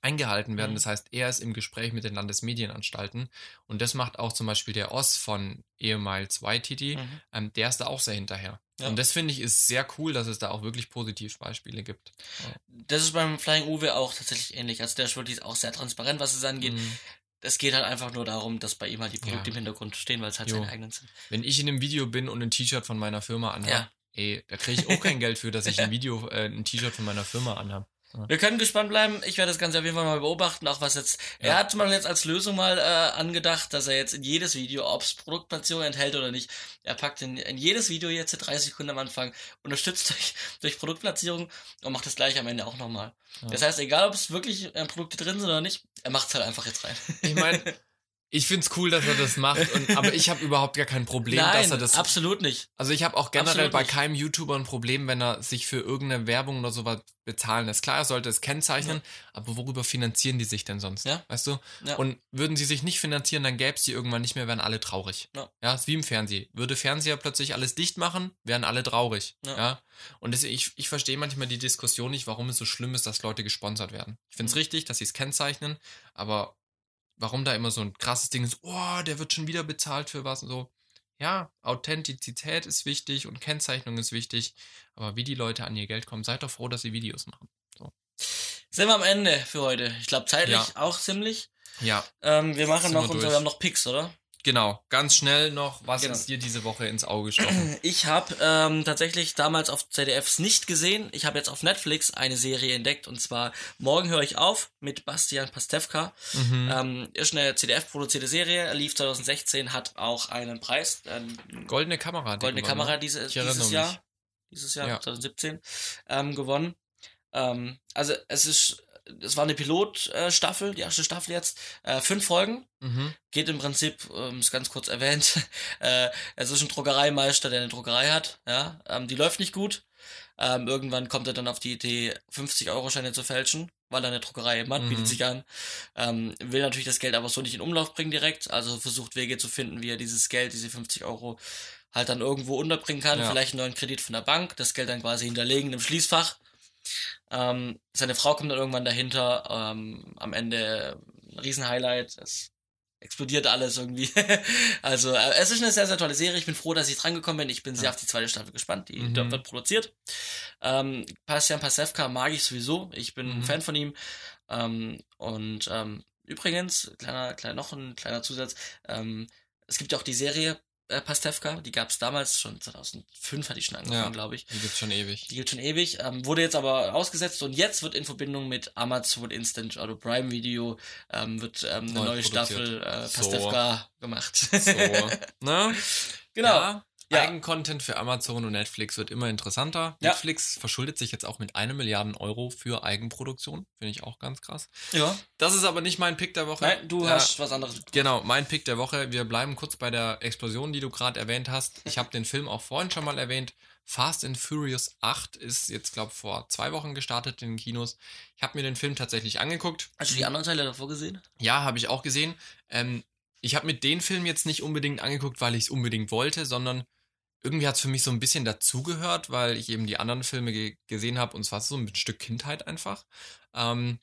eingehalten werden. Mhm. Das heißt, er ist im Gespräch mit den Landesmedienanstalten und das macht auch zum Beispiel der Oss von ehemals YTT, Mhm. ähm, der ist da auch sehr hinterher. Ja. Und das finde ich ist sehr cool, dass es da auch wirklich Positivbeispiele gibt. Das ist beim Flying Uwe auch tatsächlich ähnlich. Also der ist wirklich auch sehr transparent, was es angeht. Mhm. Es geht halt einfach nur darum, dass bei ihm halt die Produkte Ja. im Hintergrund stehen, weil es halt Jo. seine eigenen sind. Wenn ich in einem Video bin und ein T-Shirt von meiner Firma anhabe, Ja. ey, da kriege ich auch kein Geld für, dass ich ein Video, äh, ein T-Shirt von meiner Firma anhabe. Wir können gespannt bleiben. Ich werde das Ganze auf jeden Fall mal beobachten, auch was jetzt. Ja. Er hat mal jetzt als Lösung mal äh, angedacht, dass er jetzt in jedes Video, ob es Produktplatzierung enthält oder nicht, er packt in, in jedes Video jetzt 30 Sekunden am Anfang, unterstützt durch, durch Produktplatzierung und macht das gleich am Ende auch nochmal. Ja. Das heißt, egal ob es wirklich äh, Produkte drin sind oder nicht, er macht es halt einfach jetzt rein. Ich meine, ich find's cool, dass er das macht, und, aber ich habe überhaupt gar kein Problem, dass er das. absolut nicht. Also ich habe auch generell Absolut bei keinem YouTuber ein Problem, wenn er sich für irgendeine Werbung oder sowas bezahlen lässt. Klar, er sollte es kennzeichnen, aber worüber finanzieren die sich denn sonst? Ja. Weißt du? Ja. Und würden sie sich nicht finanzieren, dann gäbe es die irgendwann nicht mehr, wären alle traurig. Ja. ja, ist wie im Fernsehen. Würde Fernseher plötzlich alles dicht machen, wären alle traurig. Ja. Ja. Und das, ich, ich verstehe manchmal die Diskussion nicht, warum es so schlimm ist, dass Leute gesponsert werden. Ich finde es Mhm. richtig, dass sie es kennzeichnen, aber warum da immer so ein krasses Ding ist, oh, der wird schon wieder bezahlt für was und so. Ja, Authentizität ist wichtig und Kennzeichnung ist wichtig, aber wie die Leute an ihr Geld kommen, seid doch froh, dass sie Videos machen. Sind wir am Ende für heute. Ich glaube, zeitlich Ja. auch ziemlich. Ja, Ähm, wir machen Sind noch wir unser, durch. wir haben noch Picks, oder? Genau, ganz schnell noch, was Genau. ist dir diese Woche ins Auge gestochen? Ich habe ähm, tatsächlich damals auf ZDFs nicht gesehen. Ich habe jetzt auf Netflix eine Serie entdeckt und zwar Morgen höre ich auf mit Bastian Pastewka. Mhm. Ähm, ist eine ZDF-produzierte Serie, lief 2016, hat auch einen Preis, ähm, Goldene Kamera. Goldene Kamera diese, dieses mich. Jahr, dieses Jahr Ja. 2017 ähm, gewonnen. Ähm, also es ist, es war eine Pilotstaffel, die erste Staffel jetzt, äh, fünf Folgen. Mhm. Geht im Prinzip, ähm, ist ganz kurz erwähnt, äh, es ist ein Druckereimeister, der eine Druckerei hat. Ja, ähm, die läuft nicht gut. Ähm, irgendwann kommt er dann auf die Idee, 50-Euro-Scheine zu fälschen, weil er eine Druckerei eben hat, Mhm. bietet sich an. Ähm, will natürlich das Geld aber so nicht in Umlauf bringen direkt, also versucht Wege zu finden, wie er dieses Geld, diese 50 Euro, halt dann irgendwo unterbringen kann. Ja. Vielleicht einen neuen Kredit von der Bank, das Geld dann quasi hinterlegen im Schließfach. Ähm, seine Frau kommt dann irgendwann dahinter. Ähm, am Ende ein Riesenhighlight. Es explodiert alles irgendwie. also äh, es ist eine sehr, sehr tolle Serie. Ich bin froh, dass ich dran gekommen bin. Ich bin sehr Ja. auf die zweite Staffel gespannt. Die Mhm. wird produziert. Ähm, Bastian Pasewka mag ich sowieso. Ich bin ein Mhm. Fan von ihm. Ähm, und ähm, übrigens, kleiner, kleiner, noch ein kleiner Zusatz. Ähm, es gibt ja auch die Serie äh, Pastewka. Die gab es damals schon 2005 hatte ich schon angefangen, Ja. glaube ich. Die gibt's schon ewig. Die gilt schon ewig, ähm, wurde jetzt aber ausgesetzt und jetzt wird in Verbindung mit Amazon Instant oder Prime Video ähm, wird ähm, eine Neu neue produziert. Staffel äh, So. Pastewka gemacht. So, ne? genau. Ja, Ja. Eigencontent für Amazon und Netflix wird immer interessanter. Ja. Netflix verschuldet sich jetzt auch mit einer Milliarden Euro für Eigenproduktion. Finde ich auch ganz krass. Ja. Das ist aber nicht mein Pick der Woche. Nein, du Äh, hast was anderes. Genau, mein Pick der Woche. Wir bleiben kurz bei der Explosion, die du gerade erwähnt hast. Ich habe den Film auch vorhin schon mal erwähnt. Fast and Furious 8 ist jetzt, glaube vor zwei Wochen gestartet in den Kinos. Ich habe mir den Film tatsächlich angeguckt. Hast du die anderen Teile davor gesehen? Ja, habe ich auch gesehen. Ähm, ich habe mir den Film jetzt nicht unbedingt angeguckt, weil ich es unbedingt wollte, sondern irgendwie hat es für mich so ein bisschen dazugehört, weil ich eben die anderen Filme ge gesehen habe und es war so ein Stück Kindheit einfach. Ähm,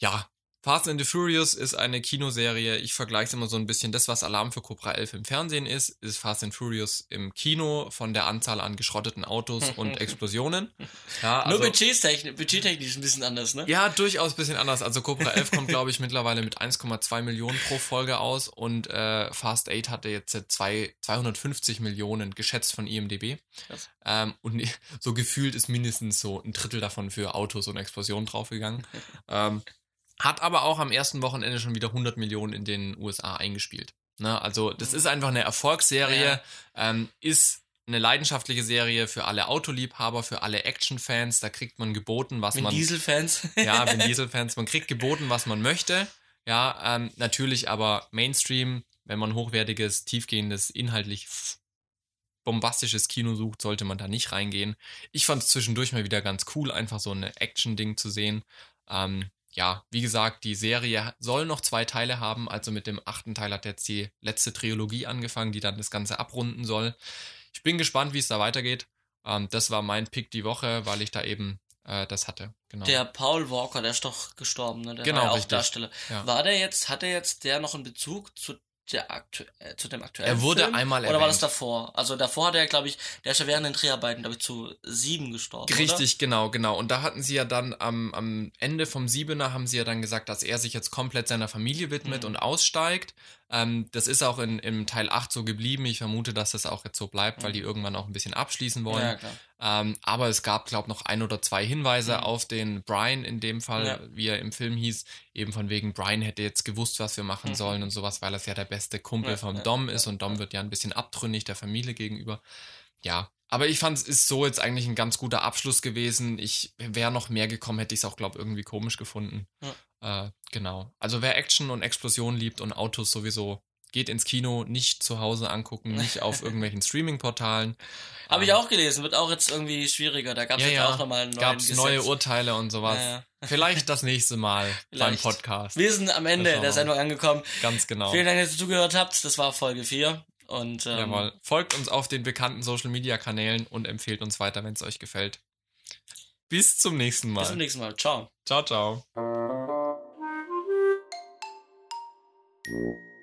ja, Fast and the Furious ist eine Kinoserie. Ich vergleiche es immer so ein bisschen. Das, was Alarm für Cobra 11 im Fernsehen ist, ist Fast and Furious im Kino von der Anzahl an geschrotteten Autos und Explosionen. Ja, also- Nur budgettechnisch, budgettechnisch ein bisschen anders, ne? ja, durchaus ein bisschen anders. Also Cobra 11 kommt, glaube ich, mittlerweile mit 1,2 Millionen pro Folge aus und äh, Fast 8 hatte jetzt zwei, 250 Millionen geschätzt von IMDB. Ähm, und so gefühlt ist mindestens so ein Drittel davon für Autos und Explosionen draufgegangen. ähm, hat aber auch am ersten Wochenende schon wieder 100 Millionen in den USA eingespielt. Ne? Also das Mhm. ist einfach eine Erfolgsserie, Ja. ähm, ist eine leidenschaftliche Serie für alle Autoliebhaber, für alle Actionfans. Da kriegt man geboten, was Mit man Diesel-Fans. ja, Vin Diesel-Fans. Man kriegt geboten, was man möchte. Ja, ähm, natürlich aber Mainstream, wenn man hochwertiges, tiefgehendes, inhaltlich bombastisches Kino sucht, sollte man da nicht reingehen. Ich fand es zwischendurch mal wieder ganz cool, einfach so ein Action-Ding zu sehen. Ähm, ja, wie gesagt, die Serie soll noch zwei Teile haben. Also mit dem achten Teil hat jetzt die letzte Trilogie angefangen, die dann das Ganze abrunden soll. Ich bin gespannt, wie es da weitergeht. Ähm, das war mein Pick die Woche, weil ich da eben äh, das hatte. Genau. Der Paul Walker, der ist doch gestorben, ne? Der Genau, war ja auch richtig. Darsteller. Ja. War der jetzt, hat er jetzt der noch einen Bezug zu der aktu äh, zu dem aktuellen Er wurde Film? einmal Oder war das erwähnt. davor? Also davor hat er, glaube ich, der ist ja während den Dreharbeiten, glaube ich, zu sieben gestorben. Richtig, genau, genau. Und da hatten sie ja dann am, am Ende vom Siebener haben sie ja dann gesagt, dass er sich jetzt komplett seiner Familie widmet Mhm. und aussteigt. Ähm, das ist auch in, im Teil 8 so geblieben. Ich vermute, dass das auch jetzt so bleibt, weil Mhm. die irgendwann auch ein bisschen abschließen wollen. Ja. Ähm, aber es gab, glaube noch ein oder zwei Hinweise Mhm. auf den Brian in dem Fall, Ja. wie er im Film hieß. Eben von wegen, Brian hätte jetzt gewusst, was wir machen Mhm. sollen und sowas, weil er ja der beste Kumpel Ja, vom ja, Dom ja, ist und Dom ja. wird ja ein bisschen abtrünnig der Familie gegenüber. Ja, aber ich fand es ist so jetzt eigentlich ein ganz guter Abschluss gewesen. Ich wäre noch mehr gekommen, hätte ich es auch, glaube irgendwie komisch gefunden. Äh, genau. Also wer Action und Explosionen liebt und Autos sowieso, geht ins Kino, nicht zu Hause angucken, nicht auf irgendwelchen Streaming-Portalen. Habe ich Ähm, auch gelesen, wird auch jetzt irgendwie schwieriger. Da gab es Ja, ja. auch nochmal einen neuen Gab es neue Gesetz. Urteile und sowas. Ja, ja. Vielleicht das nächste Mal beim. Podcast. Wir sind am Ende der. Sendung angekommen. Ganz genau. Vielen Dank, dass ihr zugehört habt. Das war Folge 4. Und ähm, Jawohl. Folgt uns auf den bekannten Social Media Kanälen und empfehlt uns weiter, wenn es euch gefällt. Bis zum nächsten Mal. bis zum nächsten Mal. Ciao. Ciao, ciao. Thank you.